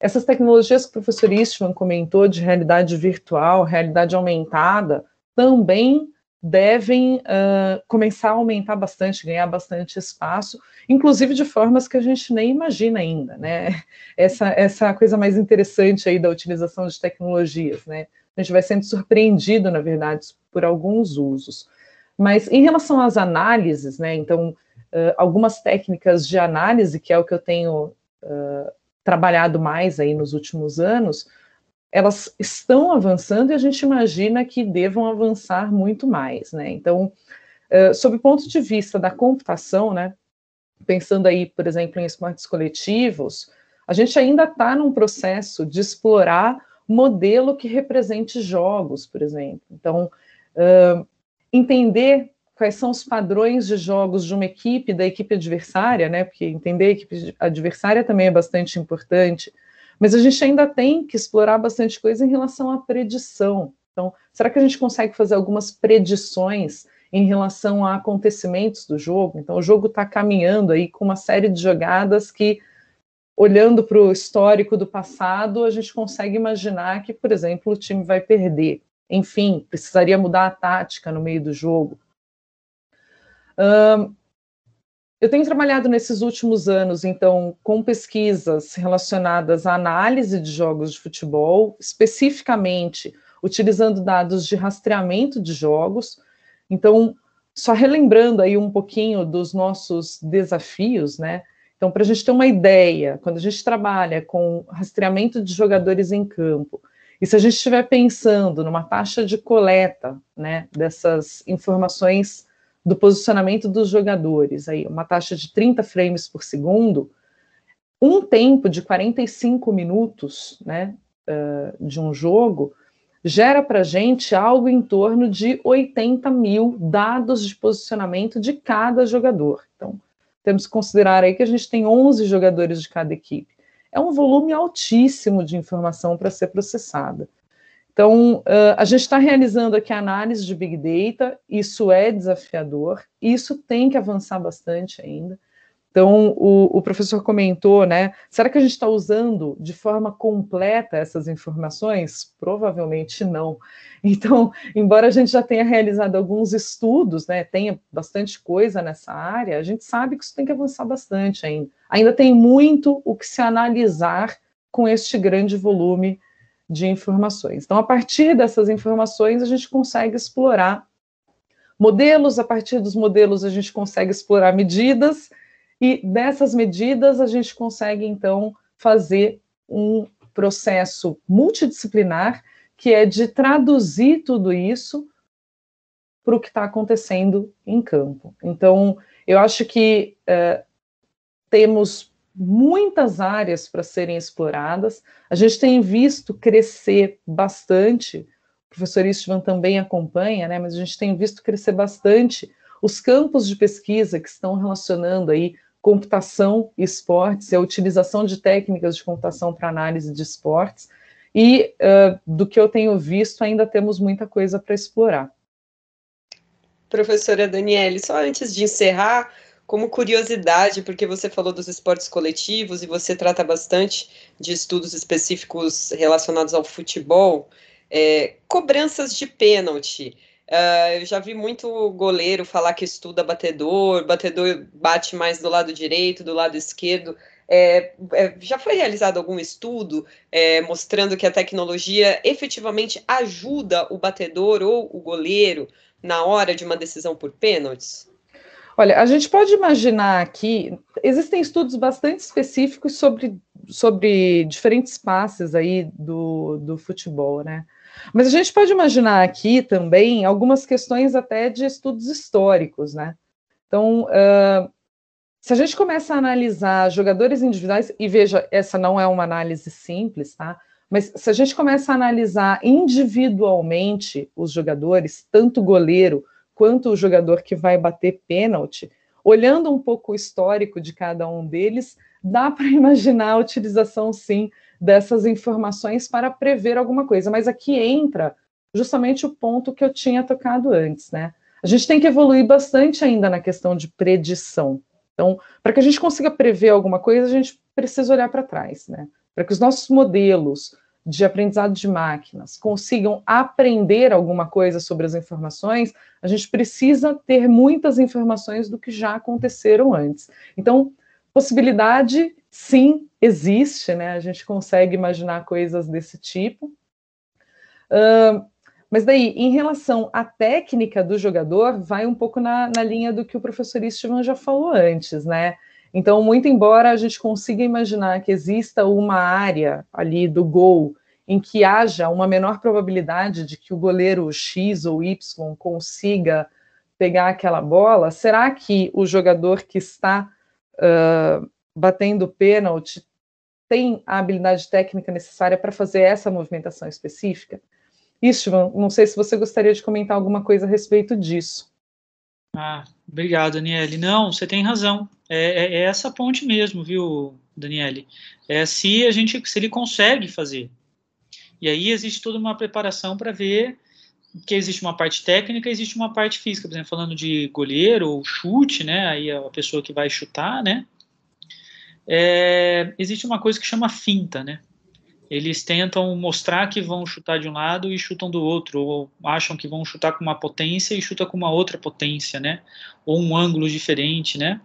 Essas tecnologias que o professor Istvan comentou de realidade virtual, realidade aumentada, também devem uh, começar a aumentar bastante, ganhar bastante espaço, inclusive de formas que a gente nem imagina ainda, né? Essa, essa coisa mais interessante aí da utilização de tecnologias, né? A gente vai sendo surpreendido, na verdade, por alguns usos. Mas em relação às análises, né? Então, uh, algumas técnicas de análise, que é o que eu tenho uh, trabalhado mais aí nos últimos anos, elas estão avançando e a gente imagina que devam avançar muito mais, né? Então, uh, sob o ponto de vista da computação, né, pensando aí, por exemplo, em esportes coletivos, a gente ainda está num processo de explorar modelo que represente jogos, por exemplo. Então, uh, entender quais são os padrões de jogos de uma equipe, da equipe adversária, né? Porque entender a equipe adversária também é bastante importante. Mas a gente ainda tem que explorar bastante coisa em relação à predição. Então, será que a gente consegue fazer algumas predições em relação a acontecimentos do jogo? Então, o jogo está caminhando aí com uma série de jogadas que, olhando para o histórico do passado, a gente consegue imaginar que, por exemplo, o time vai perder. Enfim, precisaria mudar a tática no meio do jogo. Um, eu tenho trabalhado nesses últimos anos, então, com pesquisas relacionadas à análise de jogos de futebol, especificamente utilizando dados de rastreamento de jogos. Então, só relembrando aí um pouquinho dos nossos desafios, né? Então, para a gente ter uma ideia, quando a gente trabalha com rastreamento de jogadores em campo, e se a gente estiver pensando numa taxa de coleta, né, dessas informações do posicionamento dos jogadores, aí uma taxa de 30 frames por segundo, um tempo de 45 minutos, né, uh, de um jogo, gera para gente algo em torno de 80 mil dados de posicionamento de cada jogador. Então, temos que considerar aí que a gente tem 11 jogadores de cada equipe. É um volume altíssimo de informação para ser processada. Então, a gente está realizando aqui análise de Big Data, isso é desafiador, isso tem que avançar bastante ainda. Então, o, o professor comentou, né? Será que a gente está usando de forma completa essas informações? Provavelmente não. Então, embora a gente já tenha realizado alguns estudos, né, tenha bastante coisa nessa área, a gente sabe que isso tem que avançar bastante ainda. Ainda tem muito o que se analisar com este grande volume de informações. Então, a partir dessas informações, a gente consegue explorar modelos, a partir dos modelos, a gente consegue explorar medidas, e dessas medidas, a gente consegue, então, fazer um processo multidisciplinar, que é de traduzir tudo isso para o que está acontecendo em campo. Então, eu acho que uh, temos muitas áreas para serem exploradas. A gente tem visto crescer bastante, o professor Istvan também acompanha, né, mas a gente tem visto crescer bastante os campos de pesquisa que estão relacionando aí computação e esportes, e a utilização de técnicas de computação para análise de esportes, e uh, do que eu tenho visto, ainda temos muita coisa para explorar. Professora Daniele, só antes de encerrar, como curiosidade, porque você falou dos esportes coletivos e você trata bastante de estudos específicos relacionados ao futebol, é, cobranças de pênalti. Uh, eu já vi muito goleiro falar que estuda batedor, batedor bate mais do lado direito, do lado esquerdo. É, é, já foi realizado algum estudo é, mostrando que a tecnologia efetivamente ajuda o batedor ou o goleiro na hora de uma decisão por pênaltis? Olha, a gente pode imaginar aqui, existem estudos bastante específicos sobre, sobre diferentes passes aí do, do futebol, né? Mas a gente pode imaginar aqui também algumas questões até de estudos históricos, né? Então, uh, se a gente começa a analisar jogadores individuais, e veja, essa não é uma análise simples, tá? Mas se a gente começa a analisar individualmente os jogadores, tanto goleiro quanto o jogador que vai bater pênalti, olhando um pouco o histórico de cada um deles, dá para imaginar a utilização, sim, dessas informações para prever alguma coisa. Mas aqui entra justamente o ponto que eu tinha tocado antes, né? A gente tem que evoluir bastante ainda na questão de predição. Então, para que a gente consiga prever alguma coisa, a gente precisa olhar para trás, né? Para que os nossos modelos de aprendizado de máquinas consigam aprender alguma coisa sobre as informações, a gente precisa ter muitas informações do que já aconteceram antes. Então, possibilidade, sim, existe, né? A gente consegue imaginar coisas desse tipo. Uh, mas daí, em relação à técnica do jogador, vai um pouco na, na linha do que o professor Estevam já falou antes, né? Então, muito embora a gente consiga imaginar que exista uma área ali do gol em que haja uma menor probabilidade de que o goleiro X ou Y consiga pegar aquela bola, será que o jogador que está uh, batendo pênalti tem a habilidade técnica necessária para fazer essa movimentação específica? Istvan, não sei se você gostaria de comentar alguma coisa a respeito disso. Ah, obrigado, Daniele. Não, você tem razão. É, é, é essa ponte mesmo, viu, Daniele? É se a gente, se ele consegue fazer. E aí existe toda uma preparação para ver que existe uma parte técnica, existe uma parte física, por exemplo, falando de goleiro ou chute, né? Aí a pessoa que vai chutar, né? É, existe uma coisa que chama finta, né? Eles tentam mostrar que vão chutar de um lado e chutam do outro, ou acham que vão chutar com uma potência e chutam com uma outra potência, né? Ou um ângulo diferente, né?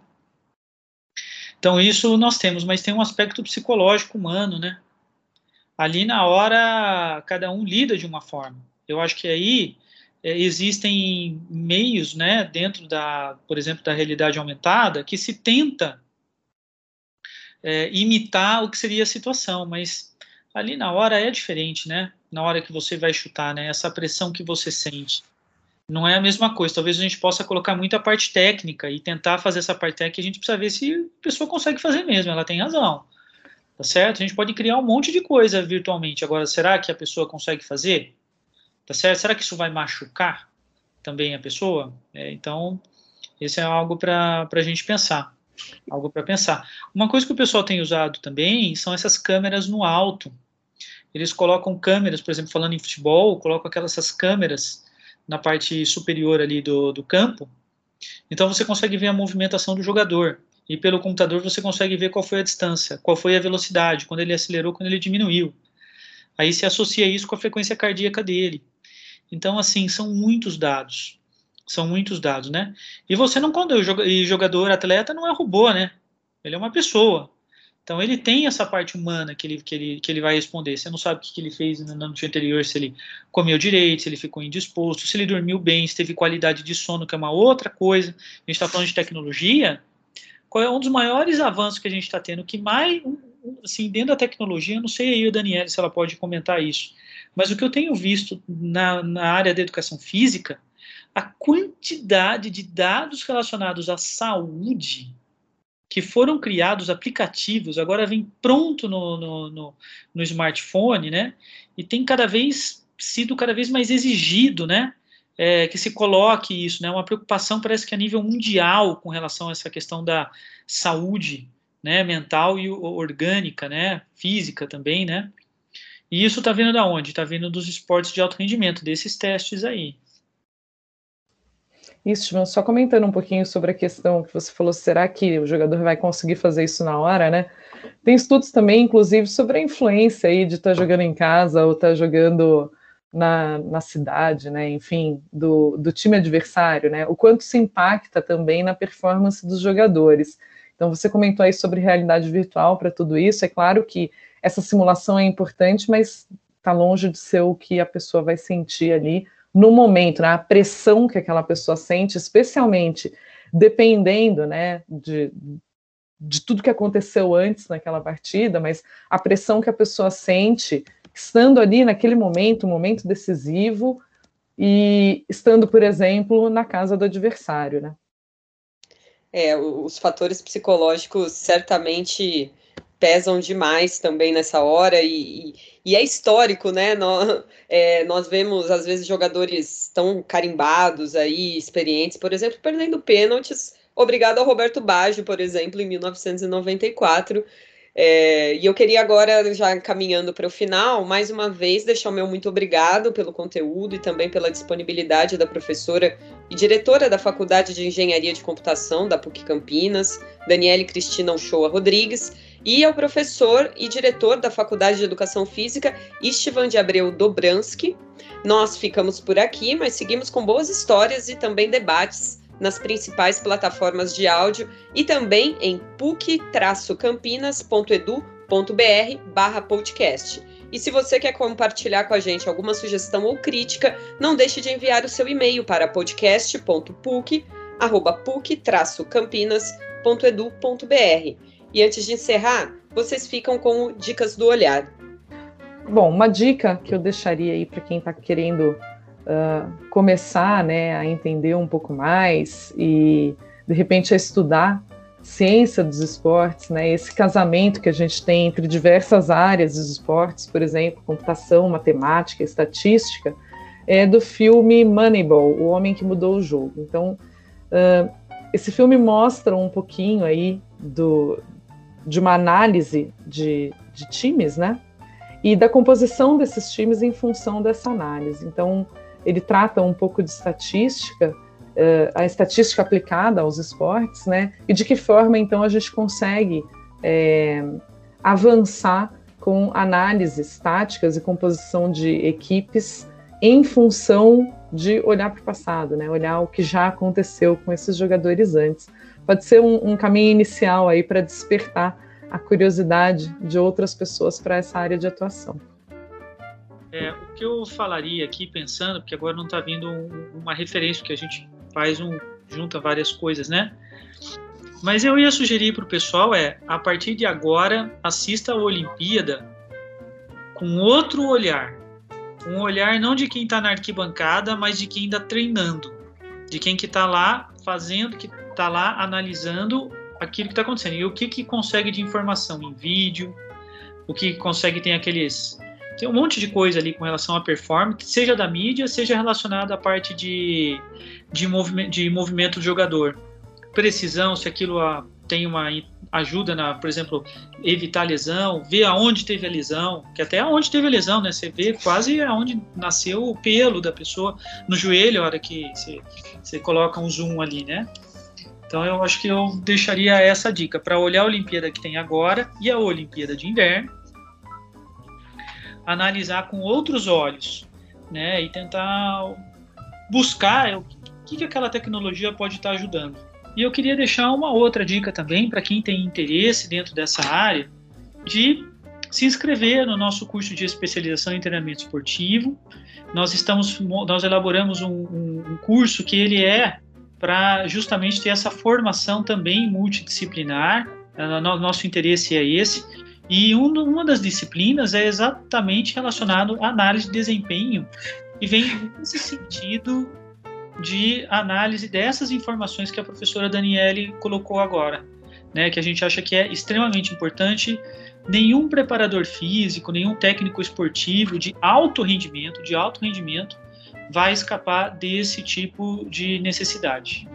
Então isso nós temos, mas tem um aspecto psicológico humano, né? Ali na hora cada um lida de uma forma. Eu acho que aí é, existem meios, né, dentro da, por exemplo, da realidade aumentada, que se tenta é, imitar o que seria a situação, mas ali na hora é diferente, né? Na hora que você vai chutar, né? Essa pressão que você sente não é a mesma coisa. Talvez a gente possa colocar muita parte técnica e tentar fazer essa parte técnica. A gente precisa ver se a pessoa consegue fazer mesmo. Ela tem razão, tá certo? A gente pode criar um monte de coisa virtualmente. Agora, será que a pessoa consegue fazer? Tá certo? Será que isso vai machucar também a pessoa? É, então, esse é algo para a gente pensar. Algo para pensar. Uma coisa que o pessoal tem usado também são essas câmeras no alto. Eles colocam câmeras, por exemplo, falando em futebol, colocam aquelas câmeras na parte superior ali do, do campo. Então você consegue ver a movimentação do jogador. E pelo computador você consegue ver qual foi a distância, qual foi a velocidade, quando ele acelerou, quando ele diminuiu. Aí se associa isso com a frequência cardíaca dele. Então, assim, são muitos dados são muitos dados, né? E você não quando e jogador, atleta não é robô, né? Ele é uma pessoa. Então ele tem essa parte humana que ele, que ele, que ele vai responder. Você não sabe o que, ele fez no noite anterior, se ele comeu direito, se ele ficou indisposto, se ele dormiu bem, se teve qualidade de sono, que é uma outra coisa. A gente está falando de tecnologia. Qual é um dos maiores avanços que a gente está tendo? Que mais, assim, dentro da tecnologia, não sei aí, a Daniela, se ela pode comentar isso, mas o que eu tenho visto na, na área da educação física a quantidade de dados relacionados à saúde que foram criados aplicativos, agora vem pronto no, no, no, no, smartphone, né? E tem cada vez sido cada vez mais exigido, né? É, que se coloque isso, né? Uma preocupação parece que a nível mundial com relação a essa questão da saúde, né? Mental e orgânica, né? Física também, né? E isso está vindo da onde? Está vindo dos esportes de alto rendimento, desses testes aí. Isso, só comentando um pouquinho sobre a questão que você falou, será que o jogador vai conseguir fazer isso na hora, né? Tem estudos também, inclusive, sobre a influência aí de estar tá jogando em casa ou estar tá jogando na, na cidade, né? Enfim, do, do time adversário, né? O quanto se impacta também na performance dos jogadores. Então, você comentou aí sobre realidade virtual para tudo isso. É claro que essa simulação é importante, mas está longe de ser o que a pessoa vai sentir ali no momento, né, a pressão que aquela pessoa sente, especialmente dependendo né, de, de tudo que aconteceu antes naquela partida, mas a pressão que a pessoa sente estando ali naquele momento, um momento decisivo, e estando, por exemplo, na casa do adversário, né? É, os fatores psicológicos certamente pesam demais também nessa hora e, e é histórico, né? Nós, é, nós, vemos às vezes jogadores tão carimbados aí, experientes, por exemplo, perdendo pênaltis. Obrigado ao Roberto Baggio, por exemplo, em 1994. É, e eu queria agora, já caminhando para o final, mais uma vez deixar o meu muito obrigado pelo conteúdo e também pela disponibilidade da professora e diretora da Faculdade de Engenharia de Computação da PUC Campinas, Daniele Cristina Uchoa Rodrigues, e ao professor e diretor da Faculdade de Educação Física, Istvan de Abreu Dobransky. Nós ficamos por aqui, mas seguimos com boas histórias e também debates nas principais plataformas de áudio e também em puc-campinas.edu.br podcast. E se você quer compartilhar com a gente alguma sugestão ou crítica, não deixe de enviar o seu e-mail para podcast.puc.puc-campinas.edu.br. E antes de encerrar, vocês ficam com dicas do olhar. Bom, uma dica que eu deixaria aí para quem está querendo uh, começar né, a entender um pouco mais e de repente a estudar ciência dos esportes, né, esse casamento que a gente tem entre diversas áreas dos esportes, por exemplo, computação, matemática, estatística, é do filme Moneyball, O Homem que Mudou o Jogo. Então, uh, esse filme mostra um pouquinho aí do, de uma análise de, de times, né, e da composição desses times em função dessa análise. Então, ele trata um pouco de estatística, uh, a estatística aplicada aos esportes, né? E de que forma então a gente consegue é, avançar com análises táticas e composição de equipes em função de olhar para o passado, né? Olhar o que já aconteceu com esses jogadores antes. Pode ser um, um caminho inicial aí para despertar a curiosidade de outras pessoas para essa área de atuação. É, o que eu falaria aqui pensando, porque agora não está vindo um, uma referência, porque a gente faz um junta várias coisas, né? Mas eu ia sugerir para o pessoal é, a partir de agora, assista a Olimpíada com outro olhar, um olhar não de quem está na arquibancada, mas de quem está treinando, de quem que está lá fazendo, que está lá analisando aquilo que está acontecendo. E o que que consegue de informação? Em vídeo, o que consegue tem aqueles tem um monte de coisa ali com relação à performance, seja da mídia, seja relacionada à parte de, de, movimento, de movimento do jogador. Precisão, se aquilo a, tem uma ajuda na, por exemplo, evitar lesão, ver aonde teve a lesão, que até aonde teve a lesão, né? Você vê quase aonde nasceu o pelo da pessoa no joelho, a hora que você, você coloca um zoom ali, né? Então eu acho que eu deixaria essa dica para olhar a Olimpíada que tem agora e a Olimpíada de Inverno analisar com outros olhos, né? E tentar buscar o que, que aquela tecnologia pode estar ajudando. E eu queria deixar uma outra dica também para quem tem interesse dentro dessa área de se inscrever no nosso curso de especialização em treinamento esportivo. Nós estamos, nós elaboramos um, um, curso que ele é para justamente ter essa formação também multidisciplinar. Nosso interesse é esse e um, uma das disciplinas é exatamente relacionado à análise de desempenho e vem nesse sentido de análise dessas informações que a professora Daniele colocou agora, né, que a gente acha que é extremamente importante. Nenhum preparador físico, nenhum técnico esportivo de alto rendimento, de alto rendimento, vai escapar desse tipo de necessidade.